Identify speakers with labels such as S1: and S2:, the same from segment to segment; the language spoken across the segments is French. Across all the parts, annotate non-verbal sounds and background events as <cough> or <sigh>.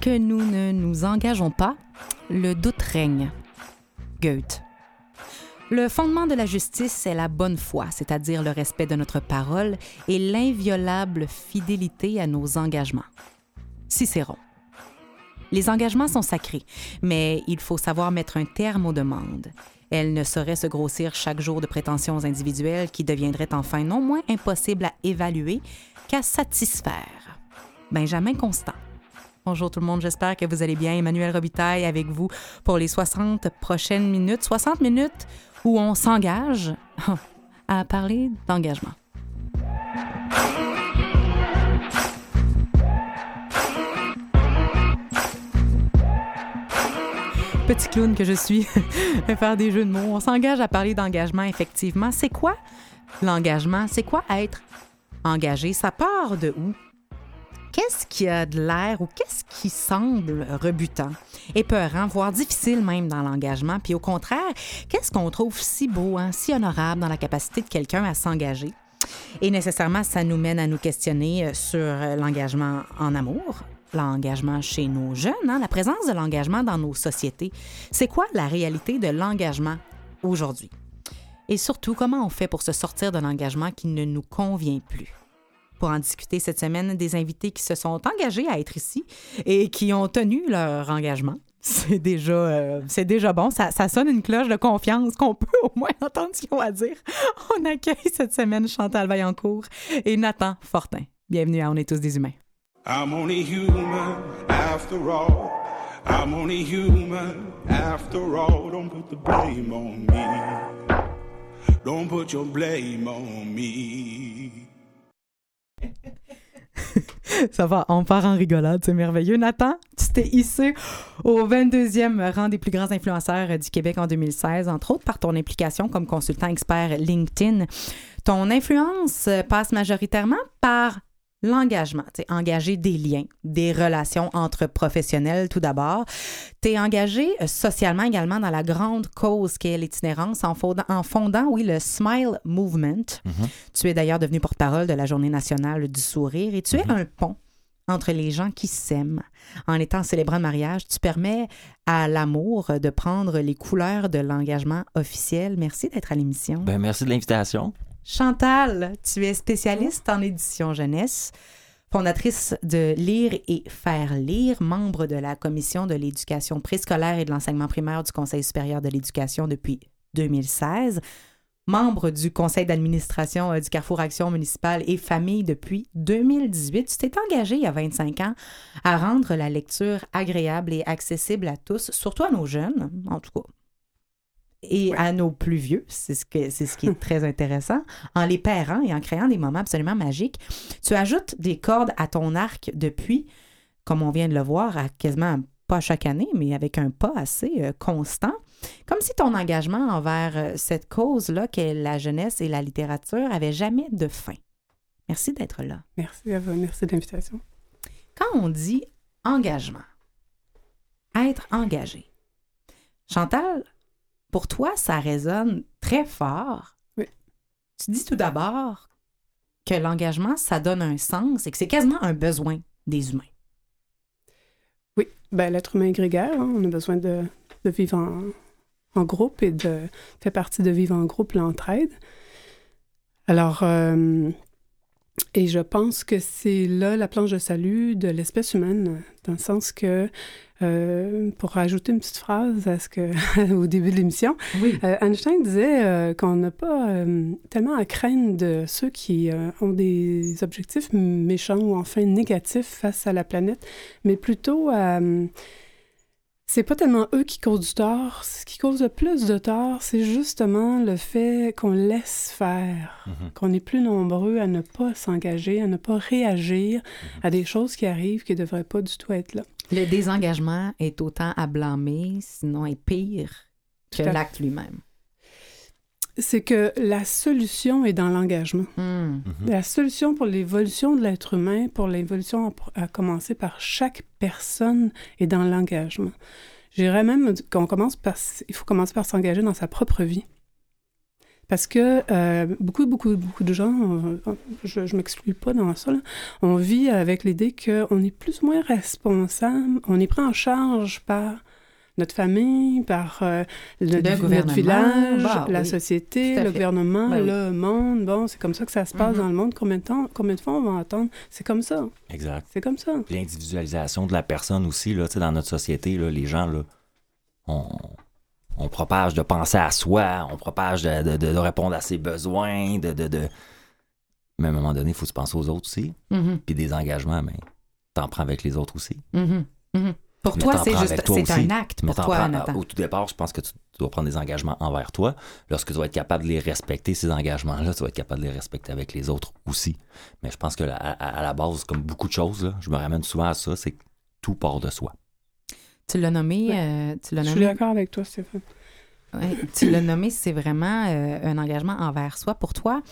S1: Que nous ne nous engageons pas, le doute règne. Goethe. Le fondement de la justice est la bonne foi, c'est-à-dire le respect de notre parole et l'inviolable fidélité à nos engagements. Cicéron. Les engagements sont sacrés, mais il faut savoir mettre un terme aux demandes. Elles ne sauraient se grossir chaque jour de prétentions individuelles qui deviendraient enfin non moins impossibles à évaluer qu'à satisfaire. Benjamin Constant. Bonjour tout le monde, j'espère que vous allez bien. Emmanuel Robitaille avec vous pour les 60 prochaines minutes. 60 minutes où on s'engage <laughs> à parler d'engagement. Petit clown que je suis, <laughs> faire des jeux de mots. On s'engage à parler d'engagement, effectivement. C'est quoi l'engagement? C'est quoi être engagé? Ça part de où? Qu'est-ce qui a de l'air ou qu'est-ce qui semble rebutant, épeurant, voire difficile même dans l'engagement? Puis au contraire, qu'est-ce qu'on trouve si beau, hein, si honorable dans la capacité de quelqu'un à s'engager? Et nécessairement, ça nous mène à nous questionner euh, sur l'engagement en amour, l'engagement chez nos jeunes, hein, la présence de l'engagement dans nos sociétés. C'est quoi la réalité de l'engagement aujourd'hui? Et surtout, comment on fait pour se sortir de l'engagement qui ne nous convient plus? Pour en discuter cette semaine des invités qui se sont engagés à être ici et qui ont tenu leur engagement. <laughs> C'est déjà, euh, déjà bon. Ça, ça, sonne une cloche de confiance qu'on peut au moins <laughs> entendre ce qu'ils ont à dire. On accueille cette semaine Chantal Vaillancourt et Nathan Fortin. Bienvenue à On est tous des humains.
S2: I'm only human after all. I'm only human after all. Don't put the blame on me. Don't put your blame on me. <laughs>
S1: Ça va, on part en rigolade, c'est merveilleux. Nathan, tu t'es hissé au 22e rang des plus grands influenceurs du Québec en 2016, entre autres par ton implication comme consultant expert LinkedIn. Ton influence passe majoritairement par l'engagement, tu engager des liens, des relations entre professionnels tout d'abord. Tu es engagé euh, socialement également dans la grande cause qu'est l'itinérance en fondant, en fondant, oui, le Smile Movement.
S3: Mhm.
S1: Tu es d'ailleurs devenu porte-parole de la Journée nationale du sourire et tu es
S3: Mhm.
S1: un pont entre les gens qui s'aiment. En étant célébrant de mariage, tu permets à l'amour de prendre les couleurs de l'engagement officiel. Merci d'être à l'émission.
S3: Ben, merci de l'invitation.
S1: Chantal, tu es spécialiste en édition jeunesse, fondatrice de Lire et faire lire, membre de la commission de l'éducation préscolaire et de l'enseignement primaire du Conseil supérieur de l'éducation depuis 2016, membre du conseil d'administration euh, du Carrefour Action municipale et famille depuis 2018. Tu t'es engagé il y a 25 ans à rendre la lecture agréable et accessible à tous, surtout à nos jeunes, en tout cas et à nos plus vieux, c'est ce, que, c'est ce qui est <laughs> très intéressant, en les pairant et en créant des moments absolument magiques. Tu ajoutes des cordes à ton arc depuis, comme on vient de le voir, à quasiment pas chaque année, mais avec un pas assez euh, constant. Comme si ton engagement envers euh, cette cause-là, qu'est la jeunesse et la littérature, avait jamais de fin. Merci d'être là.
S4: Merci à vous, merci de l'invitation.
S1: Quand on dit engagement, être engagé, Chantal, pour toi, ça résonne très fort.
S4: Oui.
S1: Tu dis tout d'abord que l'engagement, ça donne un sens et que c'est quasiment un besoin des humains.
S4: Oui, ben, l'être humain grégaire, hein, on a besoin de, de vivre en, en groupe et de faire partie de vivre en groupe l'entraide. Alors, euh, et je pense que c'est là la planche de salut de l'espèce humaine, dans le sens que, euh, pour rajouter une petite phrase à ce que, <laughs> au début de l'émission,
S1: Oui.
S4: euh, Einstein disait euh, qu'on n'a pas tellement à craindre de ceux qui ont des objectifs méchants ou enfin négatifs face à la planète, mais plutôt à... c'est pas tellement eux qui causent du tort. Ce qui cause le plus de tort, c'est justement le fait qu'on laisse faire,
S3: Mhm.
S4: qu'on est plus nombreux à ne pas s'engager, à ne pas réagir
S3: Mhm.
S4: à des choses qui arrivent qui ne devraient pas du tout être là.
S1: Le désengagement est autant à blâmer, sinon est pire que l'acte lui-même.
S4: C'est que la solution est dans l'engagement.
S1: Hmm.
S3: Mhm.
S4: La solution pour l'évolution de l'être humain, pour l'évolution à, à commencer par chaque personne, est dans l'engagement. J'irais même qu'on commence par, il faut commencer par s'engager dans sa propre vie. Parce que euh, beaucoup, beaucoup, beaucoup de gens, je ne m'exclus pas dans ça, là, on vit avec l'idée qu'on est plus ou moins responsable, on est pris en charge par notre famille, par euh, le,
S1: Le
S4: notre village,
S1: bah,
S4: la
S1: oui,
S4: société, le
S1: fait.
S4: gouvernement,
S1: Ben oui.
S4: le monde. Bon, c'est comme ça que ça se passe
S1: Mhm.
S4: dans le monde. Combien de temps, combien de fois on va entendre? C'est comme ça,
S3: Exact.
S4: c'est comme ça.
S3: L'individualisation de la personne aussi, là, tu sais, dans notre société, là, les gens, là, on, on propage de penser à soi, on propage de, de- de- de répondre à ses besoins, de, de, de- Mais à un moment donné, il faut se penser aux autres aussi.
S1: Mhm.
S3: Puis des engagements, mais t'en prends avec les autres aussi.
S1: Mhm. Pour
S3: Mais
S1: toi, c'est juste
S3: toi
S1: c'est un acte
S3: Mais
S1: pour toi,
S3: prends-
S1: Nathan.
S3: au tout départ, je pense que tu, dois prendre des engagements envers toi. Lorsque tu vas être capable de les respecter, ces engagements-là, tu vas être capable de les respecter avec les autres aussi. Mais je pense que la- à, à la base, comme beaucoup de choses, là, je me ramène souvent à ça, c'est que tout part de soi.
S1: Tu l'as nommé,
S4: Ouais.
S1: euh, tu l'as
S4: Je suis d'accord avec toi, Stéphane.
S1: ouais, tu l'as nommé, c'est vraiment euh, un engagement envers soi. Pour toi,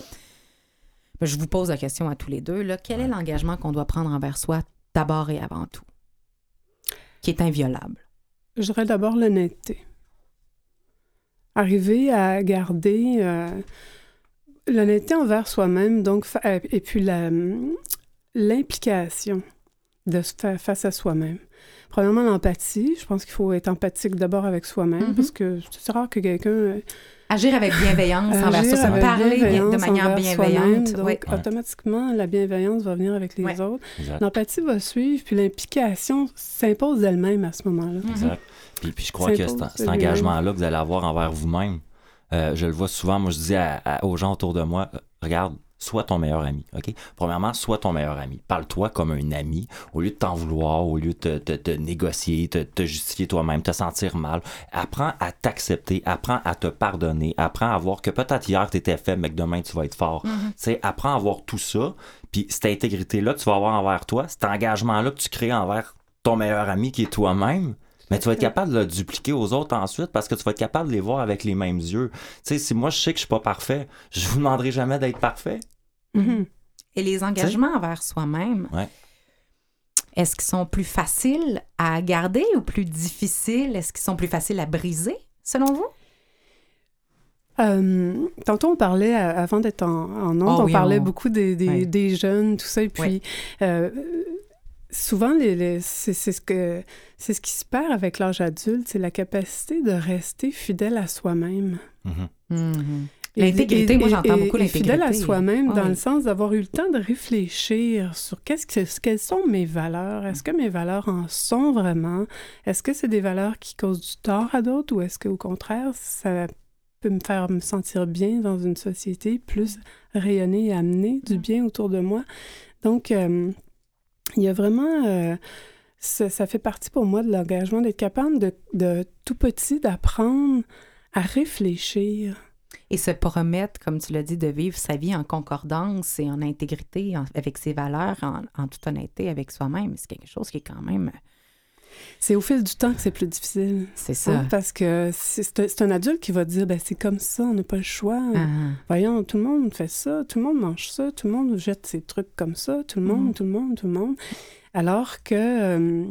S1: ben, je vous pose la question à tous les deux. Là, quel est l'engagement qu'on doit prendre envers soi d'abord et avant tout, qui est inviolable?
S4: Je dirais d'abord l'honnêteté. Arriver à garder euh, l'honnêteté envers soi-même, donc, euh, et puis la, l'implication de se faire face à soi-même. Premièrement, l'empathie. Je pense qu'il faut être empathique d'abord avec soi-même,
S1: Mhm.
S4: parce que c'est rare que quelqu'un euh,
S1: Agir avec bienveillance envers
S4: agir
S1: c'est
S4: avec
S1: parler de manière bienveillante.
S4: Donc,
S1: Ouais.
S4: automatiquement, la bienveillance va venir avec les
S1: Ouais.
S4: autres. L'empathie va suivre, puis l'implication s'impose d'elle-même à ce moment-là.
S1: Mhm.
S3: Exact. Puis, puis je crois que cet, engagement-là que vous allez avoir envers vous-même, euh, je le vois souvent, moi je dis à- à- aux gens autour de moi, euh, regarde, sois ton meilleur ami, OK? Premièrement, sois ton meilleur ami. Parle-toi comme un ami, au lieu de t'en vouloir, au lieu de te, te- te négocier, te, te justifier toi-même, te sentir mal. Apprends à t'accepter, apprends à te pardonner, apprends à voir que peut-être hier t'étais faible, mais que demain tu vas être fort.
S1: Mhm.
S3: Tu sais, apprends à voir tout ça, puis cette intégrité-là que tu vas avoir envers toi, cet engagement-là que tu crées envers ton meilleur ami qui est toi-même, mais tu vas être capable de le dupliquer aux autres ensuite parce que tu vas être capable de les voir avec les mêmes yeux. Tu sais, si moi je sais que je suis pas parfait, je vous demanderai jamais d'être parfait.
S4: Mhm.
S1: Et les engagements envers soi-même,
S3: Ouais.
S1: est-ce qu'ils sont plus faciles à garder ou plus difficiles? Est-ce qu'ils sont plus faciles à briser, selon vous?
S4: Euh, tantôt, on parlait, euh, avant d'être en, en ondes,
S1: Oh
S4: on
S1: oui,
S4: parlait
S1: on-
S4: beaucoup des, des,
S1: Ouais.
S4: des jeunes, tout ça. Et puis, euh, souvent, les, les- c'est c'est ce, que, c'est ce qui se perd avec l'âge adulte, c'est la capacité de rester fidèle à soi-même.
S3: Mhm.
S1: Mhm.
S4: Et-
S1: L'intégrité,
S4: et-
S1: moi, j'entends
S4: et-
S1: beaucoup
S4: et Fidèle à
S1: l'intégrité.
S4: soi-même, dans
S1: Oui.
S4: le sens d'avoir eu le temps de réfléchir sur qu'est-ce que, quelles sont mes valeurs. Est-ce que mes valeurs en sont vraiment? Est-ce que c'est des valeurs qui causent du tort à d'autres ou est-ce qu'au contraire, ça peut me faire me sentir bien dans une société, plus rayonner et amener du bien autour de moi? Donc, euh, il y a vraiment... euh, ça, fait partie pour moi de l'engagement d'être capable de, de tout petit d'apprendre à réfléchir.
S1: Et se promettre, comme tu l'as dit, de vivre sa vie en concordance et en intégrité avec ses valeurs, en, en toute honnêteté avec soi-même. C'est quelque chose qui est quand même...
S4: C'est au fil du temps que c'est plus difficile.
S1: C'est
S4: hein,
S1: ça.
S4: parce que c'est un, adulte qui va dire ben, c'est comme ça, on n'a pas le choix.
S1: Ah.
S4: Voyons, tout le monde fait ça, tout le monde mange ça, tout le monde jette ses trucs comme ça, tout le monde,
S1: Mhm.
S4: tout le monde, tout le monde. Alors que euh,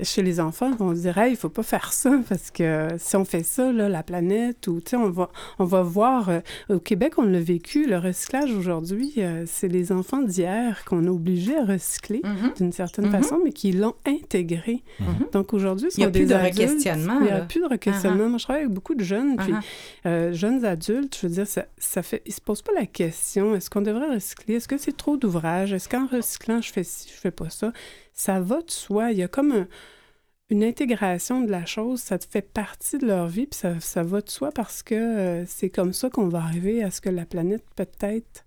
S4: chez les enfants, ils vont dire hey, il faut pas faire ça <laughs> parce que si on fait ça, là, la planète, ou on va, on va voir. euh, au Québec, on l'a vécu, le recyclage aujourd'hui, euh, c'est les enfants d'hier qu'on a obligés à recycler
S1: Mhm.
S4: d'une certaine
S1: Mhm.
S4: façon, mais qui l'ont intégré.
S1: Mhm.
S4: Donc aujourd'hui,
S1: Il y a plus de re-questionnement,
S4: Il n'y a plus de re-questionnement. Moi, je travaille avec beaucoup de jeunes, puis
S1: Ah.
S4: euh, jeunes adultes, je veux dire, ça, ça fait, ils se posent pas la question est-ce qu'on devrait recycler? Est-ce que c'est trop d'ouvrage? Est-ce qu'en recyclant, je fais ci, je fais pas ça? Ça va de soi. Il y a comme un- une intégration de la chose. Ça fait partie de leur vie, puis ça, ça va de soi parce que euh, c'est comme ça qu'on va arriver à ce que la planète peut-être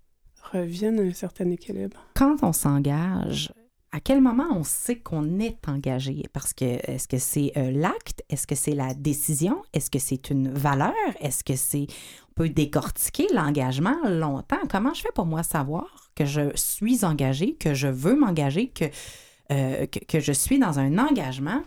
S4: revienne à un certain équilibre.
S1: Quand on s'engage À quel moment on sait qu'on est engagé? Parce que est-ce que c'est euh, l'acte? Est-ce que c'est la décision? Est-ce que c'est une valeur? Est-ce que c'est... On peut décortiquer l'engagement longtemps? Comment je fais pour moi savoir que je suis engagé, que je veux m'engager, que, euh, que, que je suis dans un engagement?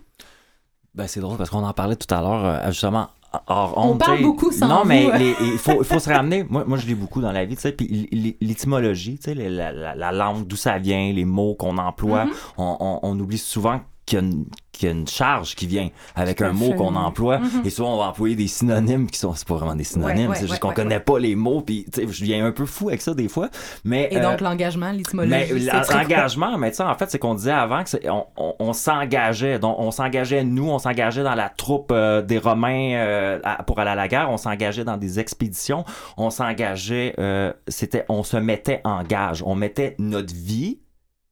S3: Ben, c'est drôle parce qu'on en parlait tout à l'heure, euh, justement.
S1: On
S3: honte,
S1: parle beaucoup sans
S3: Non, mais il faut, <laughs> faut se ramener. Moi, moi, je lis beaucoup dans la vie, tu sais. Puis l'étymologie, tu sais, la, la- la langue, d'où ça vient, les mots qu'on emploie,
S1: Mhm.
S3: on, on- on oublie souvent qu'il y, a une- a une charge qui vient avec un mot qu'on emploie.
S1: Mhm.
S3: Et souvent, on va employer des synonymes qui sont. C'est pas vraiment des synonymes,
S1: ouais,
S3: c'est juste
S1: ouais,
S3: qu'on connaît pas les mots. Puis, tu sais, je viens un peu fou avec ça des fois. Mais.
S1: Et
S3: euh,
S1: donc, l'engagement, l'étymologie,
S3: l'engagement, mais tu en fait, c'est qu'on disait avant que on, on- on s'engageait. Donc, on s'engageait, nous, on s'engageait dans la troupe euh, des Romains euh, à- pour aller à la guerre. On s'engageait dans des expéditions. On s'engageait, euh, c'était, on se mettait en gage. On mettait notre vie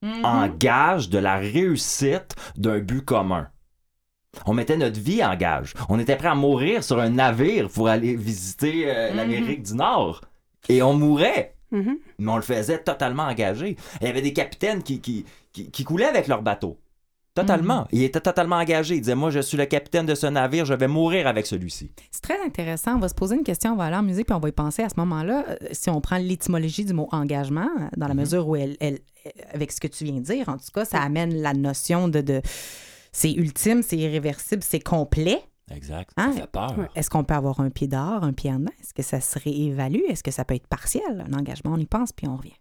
S3: En gage de la réussite d'un but commun. On mettait notre vie en gage. On était prêt à mourir sur un navire pour aller visiter euh,
S1: Mhm.
S3: l'Amérique du Nord. Et on mourait
S4: Mhm.
S3: mais on le faisait totalement engagé. Il y avait des capitaines qui, qui, qui, qui coulaient avec leur bateau. Totalement.
S1: Mhm.
S3: Ils étaient totalement engagés. Ils disaient Moi, je suis le capitaine de ce navire, je vais mourir avec celui-ci.
S1: C'est très intéressant. On va se poser une question, on va aller en musique, puis on va y penser à ce moment-là. Euh, Si on prend l'étymologie du mot engagement, euh, dans la
S3: Mhm.
S1: mesure où elle, elle- euh, avec ce que tu viens de dire, en tout cas, ça amène la notion de, de c'est ultime, c'est irréversible, c'est complet.
S3: Exact.
S1: Hein?
S3: Ça fait peur.
S1: Est-ce qu'on peut avoir un pied dehors, un pied en dedans? Est-ce que ça se réévalue? Est-ce que ça peut être partiel? Un engagement, on y pense, puis on revient.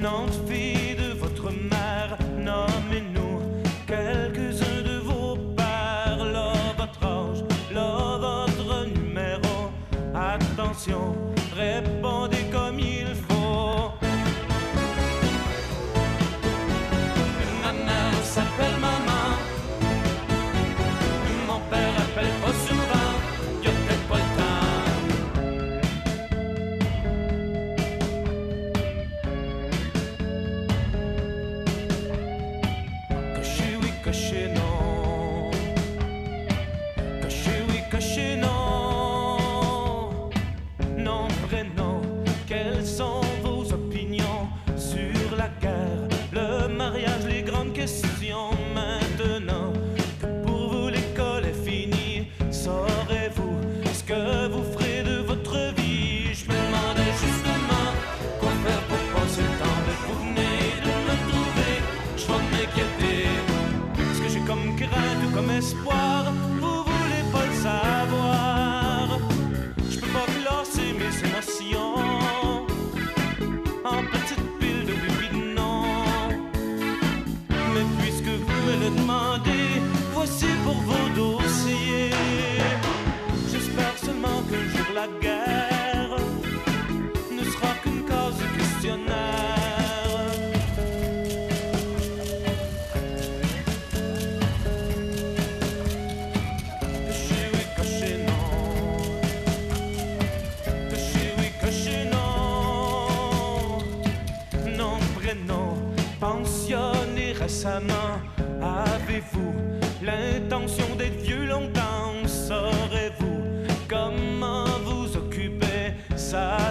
S5: No. Récemment. Avez-vous l'intention d'être vieux longtemps? Saurez-vous? Comment vous occuper? Savez-vous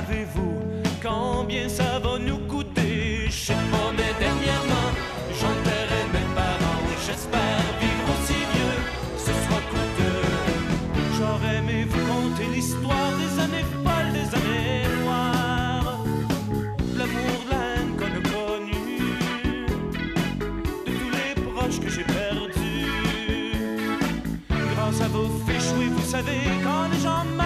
S5: savez, quand les gens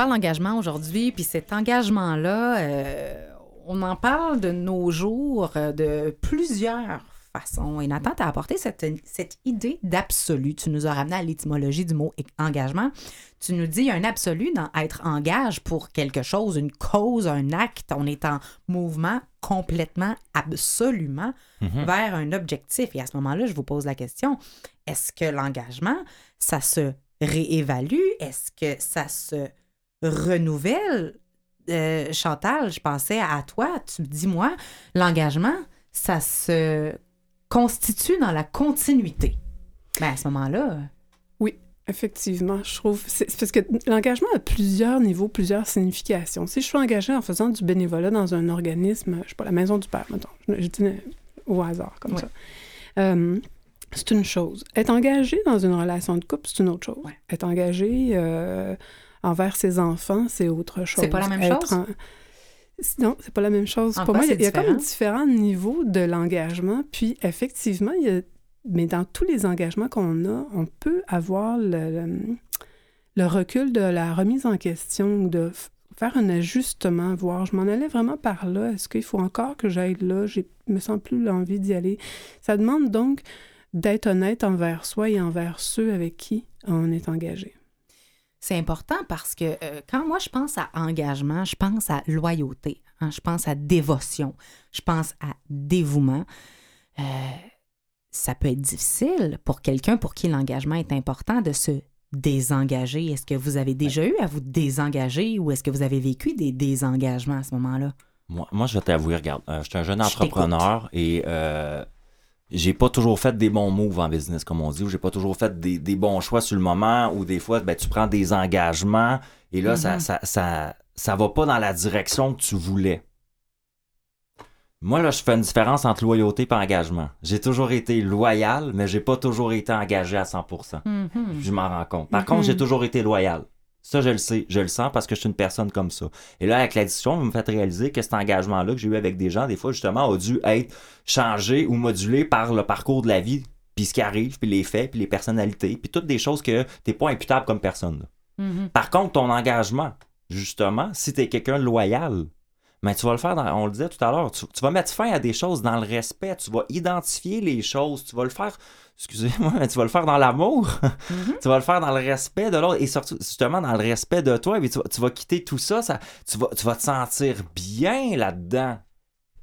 S1: parle d'engagement aujourd'hui, puis cet engagement-là, euh, on en parle de nos jours euh, de plusieurs façons. Et Nathan, tu as apporté cette, cette idée d'absolu. Tu nous as ramené à l'étymologie du mot engagement. Tu nous dis un absolu dans être engage pour quelque chose, une cause, un acte. On est en mouvement complètement, absolument
S3: Mhm.
S1: vers un objectif. Et à ce moment-là, je vous pose la question, est-ce que l'engagement, ça se réévalue? Est-ce que ça se renouvelle? Euh, Chantal, je pensais à toi, tu me dis, moi, l'engagement, ça se constitue dans la continuité. Ben, à ce moment-là,
S4: Effectivement, je trouve. C'est c'est parce que l'engagement a plusieurs niveaux, plusieurs significations. Si je suis engagée en faisant du bénévolat dans un organisme, je sais pas, la Maison du Père, mettons, je, je dis au hasard, comme
S1: Ouais.
S4: ça. Euh, c'est une chose. Être engagé dans une relation de couple, c'est une autre chose.
S1: Ouais.
S4: Être engagé euh, envers ses enfants, c'est autre chose.
S1: C'est pas la même
S4: Être
S1: chose?
S4: en- Non, c'est pas la même chose.
S1: En
S4: Pour
S1: quoi
S4: moi, il y a- y, comme
S1: différent?
S4: différents niveaux de l'engagement. Puis, effectivement, il y a mais dans tous les engagements qu'on a, on peut avoir le, le- le recul de la remise en question, de faire un ajustement, voir, je m'en allais vraiment par là, est-ce qu'il faut encore que j'aille là, je me sens plus l'envie d'y aller. Ça demande donc d'être honnête envers soi et envers ceux avec qui on est engagé.
S1: C'est important parce que euh, quand moi je pense à engagement, je pense à loyauté, hein, je pense à dévotion, je pense à dévouement. Euh, ça peut être difficile pour quelqu'un pour qui l'engagement est important de se désengager. Est-ce que vous avez déjà eu à vous désengager ou est-ce que vous avez vécu des désengagements à ce moment-là?
S3: Moi, moi, je vais t'avouer, regarde, euh, je suis un jeune
S1: Je
S3: entrepreneur et j'ai pas toujours fait des bons moves en business, comme on dit, ou j'ai pas toujours fait des, des bons choix sur le moment, ou des fois, ben, tu prends des engagements et là, ça,
S1: Mhm.
S3: ça, ça, ça va pas dans la direction que tu voulais. Moi, là, je fais une différence entre loyauté et engagement. J'ai toujours été loyal, mais j'ai pas toujours été engagé à 100%.
S1: Mhm.
S3: Je m'en rends compte. Par
S4: Mhm.
S3: contre, j'ai toujours été loyal. Ça, je le sais. Je le sens parce que je suis une personne comme ça. Et là, avec la discussion, vous me faites réaliser que cet engagement-là que j'ai eu avec des gens, des fois, justement, a dû être changé ou modulé par le parcours de la vie, puis ce qui arrive, puis les faits, puis les personnalités, puis toutes des choses que t'es pas imputable comme personne.
S1: Mhm.
S3: Par contre, ton engagement, justement, si tu es quelqu'un de loyal, mais tu vas le faire, dans- on le disait tout à l'heure, tu, tu vas mettre fin à des choses dans le respect, tu vas identifier les choses, tu vas le faire, excusez-moi, mais tu vas le faire dans l'amour,
S1: Mhm.
S3: tu vas le faire dans le respect de l'autre et surtout, justement, dans le respect de toi, et puis tu, vas, tu vas quitter tout ça, ça tu, vas, tu vas te sentir bien là-dedans.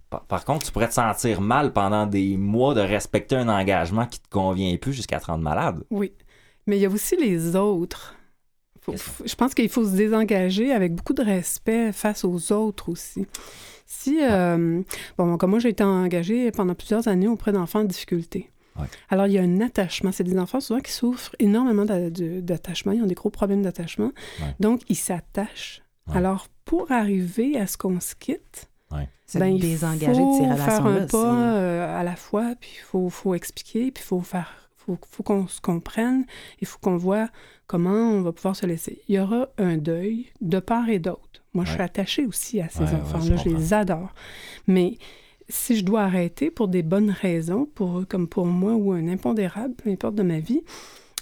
S3: Par, par contre, tu pourrais te sentir mal pendant des mois de respecter un engagement qui te convient plus jusqu'à te rendre malade.
S4: Oui. Mais il y a aussi les autres. Faut- je pense qu'il faut se désengager avec beaucoup de respect face aux autres aussi. Si, euh, bon, comme moi, j'ai été engagée pendant plusieurs années auprès d'enfants en difficulté.
S3: Ouais.
S4: Alors, il y a un attachement. C'est des enfants souvent qui souffrent énormément d'attachement. Ils ont des gros problèmes d'attachement.
S3: Ouais.
S4: Donc, ils s'attachent.
S3: Ouais.
S4: Alors, pour arriver à ce qu'on se quitte,
S1: Se
S4: ben, il
S1: désengager
S4: faut
S1: de ces
S4: faire un pas euh, à la fois, puis il faut, faut expliquer, puis il faut faire, faut, faut qu'on se comprenne, il faut qu'on voit comment on va pouvoir se laisser. Il y aura un deuil de part et d'autre. Moi, je suis attachée aussi à ces
S3: Ouais, ouais,
S4: enfants-là,
S3: je
S4: je, les adore. Mais si je dois arrêter pour des bonnes raisons, pour comme pour moi, ou un impondérable, peu importe de ma vie,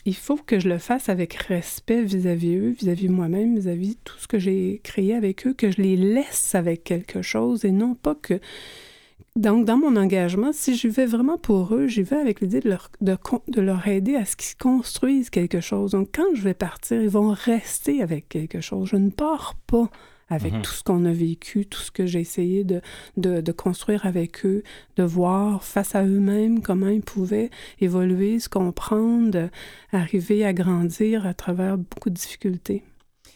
S4: il faut que je le fasse avec respect vis-à-vis eux, vis-à-vis moi-même, vis-à-vis tout ce que j'ai créé avec eux, que je les laisse avec quelque chose et non pas que... Donc, dans mon engagement, si j'y vais vraiment pour eux, j'y vais avec l'idée de leur, de leur aider à ce qu'ils construisent quelque chose. Donc, quand je vais partir, ils vont rester avec quelque chose. Je ne pars pas avec
S3: Mhm.
S4: tout ce qu'on a vécu, tout ce que j'ai essayé de, de, de construire avec eux, de voir face à eux-mêmes comment ils pouvaient évoluer, se comprendre, arriver à grandir à travers beaucoup de difficultés.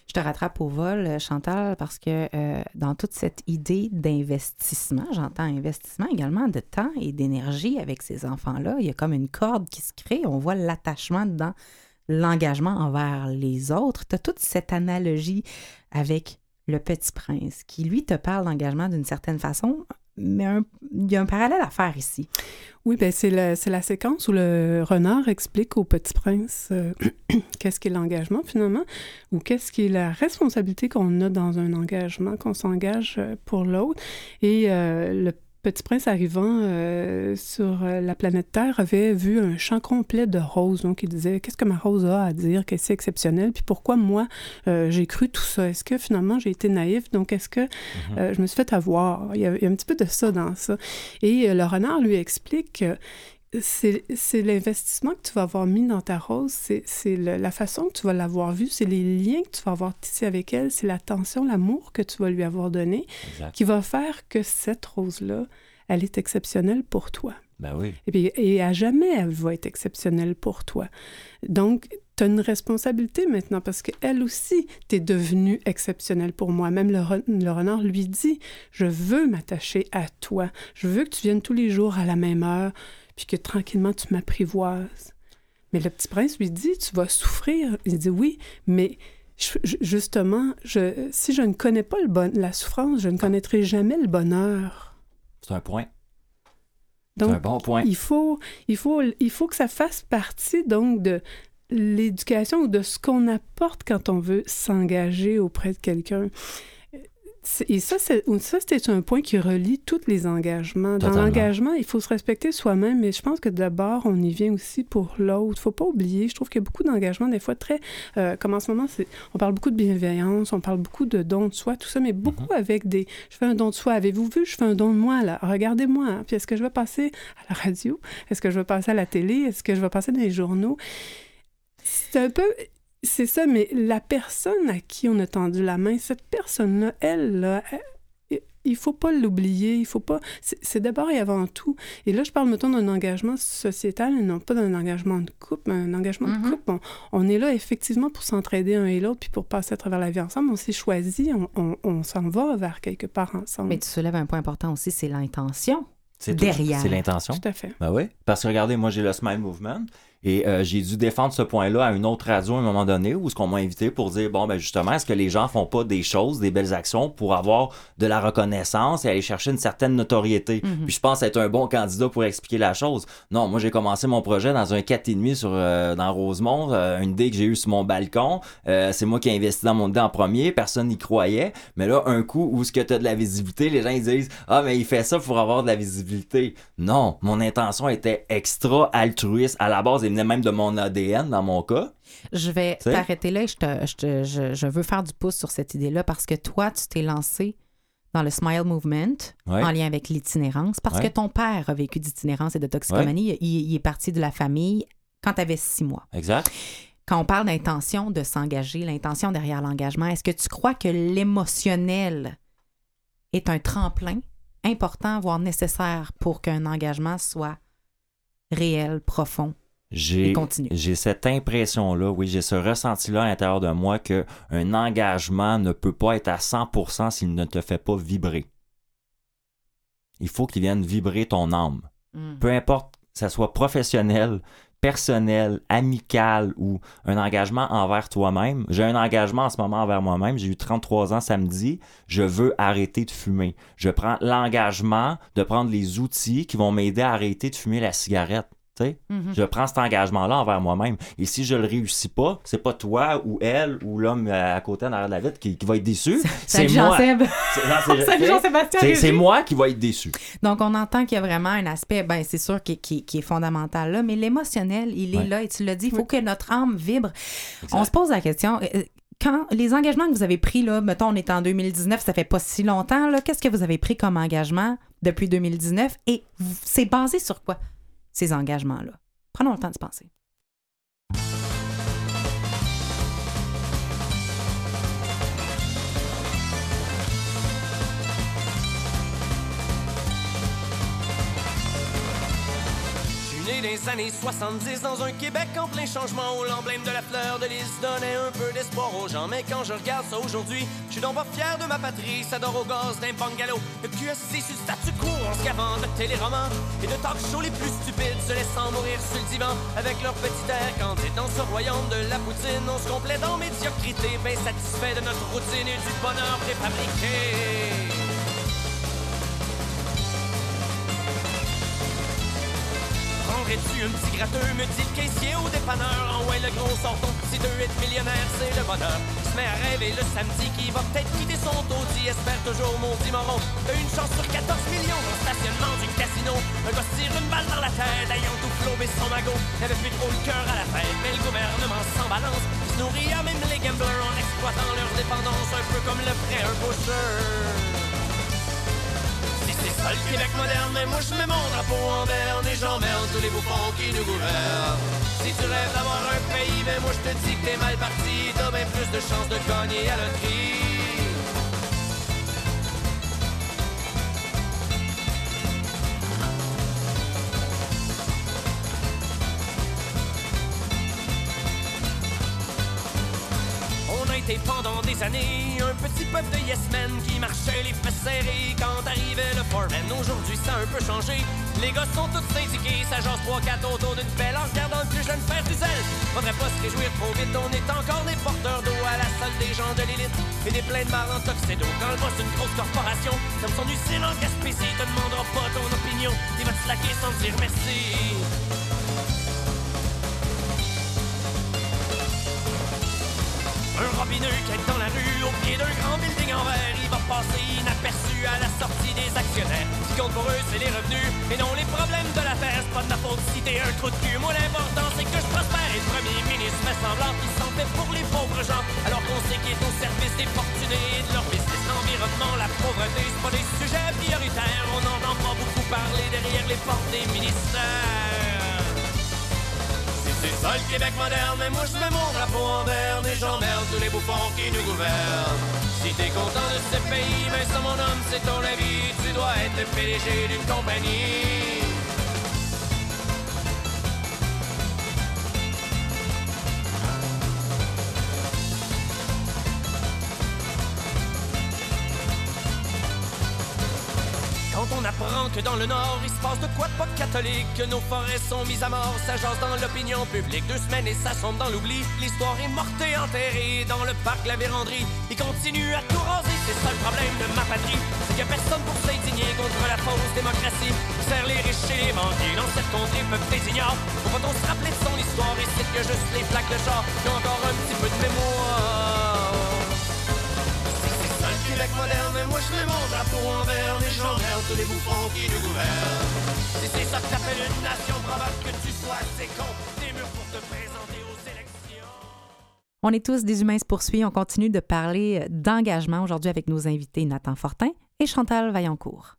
S1: Je te rattrape au vol, Chantal, parce que euh, dans toute cette idée d'investissement, j'entends investissement également de temps et d'énergie avec ces enfants-là. Il y a comme une corde qui se crée. On voit l'attachement dans l'engagement envers les autres. Tu as toute cette analogie avec le petit prince qui, lui, te parle d'engagement d'une certaine façon, mais il y a un parallèle à faire ici.
S4: Oui, ben c'est la, la séquence où le renard explique au petit prince euh, <clears throat> qu'est-ce qu'est l'engagement finalement, ou qu'est-ce qui est la responsabilité qu'on a dans un engagement, qu'on s'engage euh, pour l'autre. Et euh, le Petit Prince arrivant euh, sur euh, la planète Terre avait vu un champ complet de roses. Donc, il disait qu'est-ce que ma rose a à dire, qu'est-ce c'est exceptionnel, puis pourquoi moi euh, j'ai cru tout ça? Est-ce que finalement j'ai été naïf Donc, est-ce que euh, je me suis fait avoir? Il y, a, il y a un petit peu de ça dans ça. Et le renard lui explique que c'est l'investissement que tu vas avoir mis dans ta rose, c'est la façon que tu vas l'avoir vue, c'est les liens que tu vas avoir tissés avec elle, c'est l'attention, l'amour que tu vas lui avoir donné
S3: Exact.
S4: qui va faire que cette rose-là, elle est exceptionnelle pour toi.
S3: Ben oui.
S4: Et, puis, et à jamais, elle va être exceptionnelle pour toi. Donc, tu as une responsabilité maintenant parce qu'elle aussi, tu es devenue exceptionnelle pour moi. Même le, re- le renard lui dit, je veux m'attacher à toi. Je veux que tu viennes tous les jours à la même heure, puis que tranquillement, tu m'apprivoises. Mais le petit prince lui dit, tu vas souffrir. Il dit, oui, mais je- justement, je, si je ne connais pas le bon, la souffrance, je ne connaîtrai jamais le bonheur.
S3: C'est un point. C'est
S4: Donc,
S3: un bon point.
S4: il faut, il, faut, il faut que ça fasse partie donc de l'éducation ou de ce qu'on apporte quand on veut s'engager auprès de quelqu'un. Et ça, c'est ça, c'est un point qui relie tous les engagements. Dans l'engagement, il faut se respecter soi-même, mais je pense que d'abord, on y vient aussi pour l'autre. Il faut pas oublier, je trouve qu'il y a beaucoup d'engagements, des fois très... euh, comme en ce moment, c'est- on parle beaucoup de bienveillance, on parle beaucoup de don de soi, tout ça, mais beaucoup avec des... Je fais un don de soi. Avez-vous vu? Je fais un don de moi, là? Regardez-moi. hein. Puis est-ce que je vais passer à la radio? Est-ce que je vais passer à la télé? Est-ce que je vais passer dans les journaux? C'est un peu... C'est ça, mais la personne à qui on a tendu la main, cette personne-là, elle, là, elle- il faut pas l'oublier, il faut pas... C'est d'abord et avant tout. Et là, je parle, mettons, d'un engagement sociétal et non pas d'un engagement de couple. Un engagement de couple, on, on est là effectivement pour s'entraider un et l'autre, puis pour passer à travers la vie ensemble. On s'est choisi, on, on- on s'en va vers quelque part ensemble.
S1: Mais tu soulèves un point important aussi, c'est l'intention.
S3: C'est
S1: derrière.
S3: C'est l'intention.
S4: Tout à fait.
S3: Ben oui. Parce que regardez, moi j'ai le Smile Movement et euh, j'ai dû défendre ce point-là à une autre radio à un moment donné où ce qu'on m'a invité pour dire bon ben justement est-ce que les gens font pas des choses, des belles actions pour avoir de la reconnaissance et aller chercher une certaine notoriété?
S1: Mhm.
S3: Puis je pense être un bon candidat pour expliquer la chose. Non, moi j'ai commencé mon projet dans un 4,5 sur euh, dans Rosemont, euh, une idée que j'ai eue sur mon balcon. Euh, c'est moi qui ai investi dans mon idée en premier, personne n'y croyait. Mais là, un coup où ce que tu as de la visibilité, les gens ils disent Ah mais il fait ça pour avoir de la visibilité. Non, mon intention était extra altruiste à la base, venait même de mon ADN dans mon cas.
S1: Je vais t'arrêter là et je, te- je, te- je- je veux faire du pouce sur cette idée-là parce que toi, tu t'es lancé dans le Smile Movement
S3: Ouais.
S1: en lien avec l'itinérance parce
S3: Ouais.
S1: que ton père a vécu d'itinérance et de toxicomanie. Il, il est parti de la famille quand tu avais six mois.
S3: Exact.
S1: Quand on parle d'intention de s'engager, l'intention derrière l'engagement, est-ce que tu crois que l'émotionnel est un tremplin important, voire nécessaire pour qu'un engagement soit réel, profond?
S3: J'ai j'ai cette impression-là, oui, j'ai ce ressenti-là à l'intérieur de moi que un engagement ne peut pas être à 100% s'il ne te fait pas vibrer. Il faut qu'il vienne vibrer ton âme.
S1: Mm.
S3: peu importe que ça soit professionnel, personnel, amical ou un engagement envers toi-même. J'ai un engagement en ce moment envers moi-même. J'ai eu 33 ans samedi. Je veux arrêter de fumer. Je prends l'engagement de prendre les outils qui vont m'aider à arrêter de fumer la cigarette.
S1: Mhm.
S3: Je prends cet engagement-là envers moi-même. Et si je le réussis pas, c'est pas toi ou elle ou l'homme euh, à côté en arrière de la vitre qui, qui va être déçu. C'est
S1: Salut
S3: moi.
S1: Jean-Seb.
S3: C'est- <laughs> moi qui va être déçu.
S1: Donc, on entend qu'il y a vraiment un aspect, ben c'est sûr, qui, qui- qui est fondamental là, mais l'émotionnel, il est
S3: Ouais.
S1: là et tu l'as dit, il faut que notre âme vibre.
S3: Exact.
S1: On se pose la question, euh, quand les engagements que vous avez pris, là, mettons, on est en 2019, ça fait pas si longtemps, là, qu'est-ce que vous avez pris comme engagement depuis 2019 et c'est basé sur quoi, ces engagements-là? Prenons le temps de se penser.
S6: Les années 70 dans un Québec en plein changement où l'emblème de la fleur de lys donnait un peu d'espoir aux gens. Mais quand je regarde ça aujourd'hui, je suis donc pas fier de ma patrie. Ça dort au gaz d'un bungalow. Le cul assis sur statu quo en se gavant de téléromans et de talk shows les plus stupides se laissant mourir sur le divan avec leur petit air candide dans ce royaume de la poutine. On se complète en médiocrité, bien satisfait de notre routine et du bonheur préfabriqué. Prendrais-tu un petit gratteux, me dit le caissier au dépanneur? En ouais, le gros sort ton petit Si deux être millionnaire, c'est le bonheur. Il se met à rêver le samedi qui va peut-être quitter son taudis. Espère toujours mon moron. T'as une chance sur 14 millions dans le stationnement du casino. Un gars tire une balle dans la tête, ayant tout flobé son magot. N'avait plus trop le cœur à la fête, mais le gouvernement s'en balance. Il se nourrit à même les gamblers en exploitant leur dépendance, un peu comme le ferait un pusher. Le Québec moderne, mais moi je mets mon drapeau en berne et j'emmerde tous les bouffons qui nous gouvernent. Si tu rêves d'avoir un pays, mais moi je te dis que t'es mal parti, t'as bien plus de chances de gagner à la. Été pendant des années un petit peuple de yes men qui marchait les fesses serrées quand arrivait le foreman. Aujourd'hui, ça a un peu changé. Les gars sont tous syndiqués, ça jase 3-4 autour d'une pelle en regardant le plus jeune faire du zèle. Faudrait pas se réjouir trop vite, on est encore des porteurs d'eau à la salle des gens de l'élite et des pleins de marre en tuxedo. Quand le boss d'une grosse corporation, comme son usine en Gaspésie, te demandera pas ton opinion, il va te sans te dire merci. Un robineux qui est dans la rue au pied d'un grand building en verre. Il va passer inaperçu à la sortie des actionnaires. Ce qui compte pour eux, c'est les revenus et non les problèmes de la. C'est pas de ma faute si t'es un trou de cul. Moi, l'important, c'est que je prospère. Et le premier ministre fait semblant qu'il s'en fait pour les pauvres gens. Alors qu'on sait qu'il est au service des fortunés de leur business. L'environnement, la pauvreté, c'est pas des sujets prioritaires. On n'entend pas beaucoup parler derrière les portes des ministères. C'est ça le Québec moderne, mais moi je mets mon drapeau en berne et j'emmerde tous les bouffons qui nous gouvernent. Si t'es content de ce pays, mais ça mon homme, c'est ton avis, tu dois être le PDG d'une compagnie. Que dans le Nord, il se passe de quoi de pas catholique, que nos forêts sont mises à mort, ça jase dans l'opinion publique. Deux semaines et ça sombre dans l'oubli. L'histoire est morte et enterrée dans le parc La Vérandrie. Il continue à tout raser, c'est ça le problème de ma patrie. C'est qu'il a personne pour s'indigner contre la fausse démocratie. Sert les riches et les banquiers. Dans cette contrée, peuple des ignorants. Pourquoi on se rappeler de son histoire et c'est que juste les plaques de char qui ont encore un petit peu de mémoire. Québec moderne, mais moi je mets mon drapeau en vert et j'emmerde tous les bouffons qui nous gouvernent. Si c'est ça que t'appelles une nation, probable que tu sois assez con, des murs pour te présenter aux élections.
S1: On est tous des humains se poursuit. On continue de parler d'engagement aujourd'hui avec nos invités Nathan Fortin et Chantal Vaillancourt.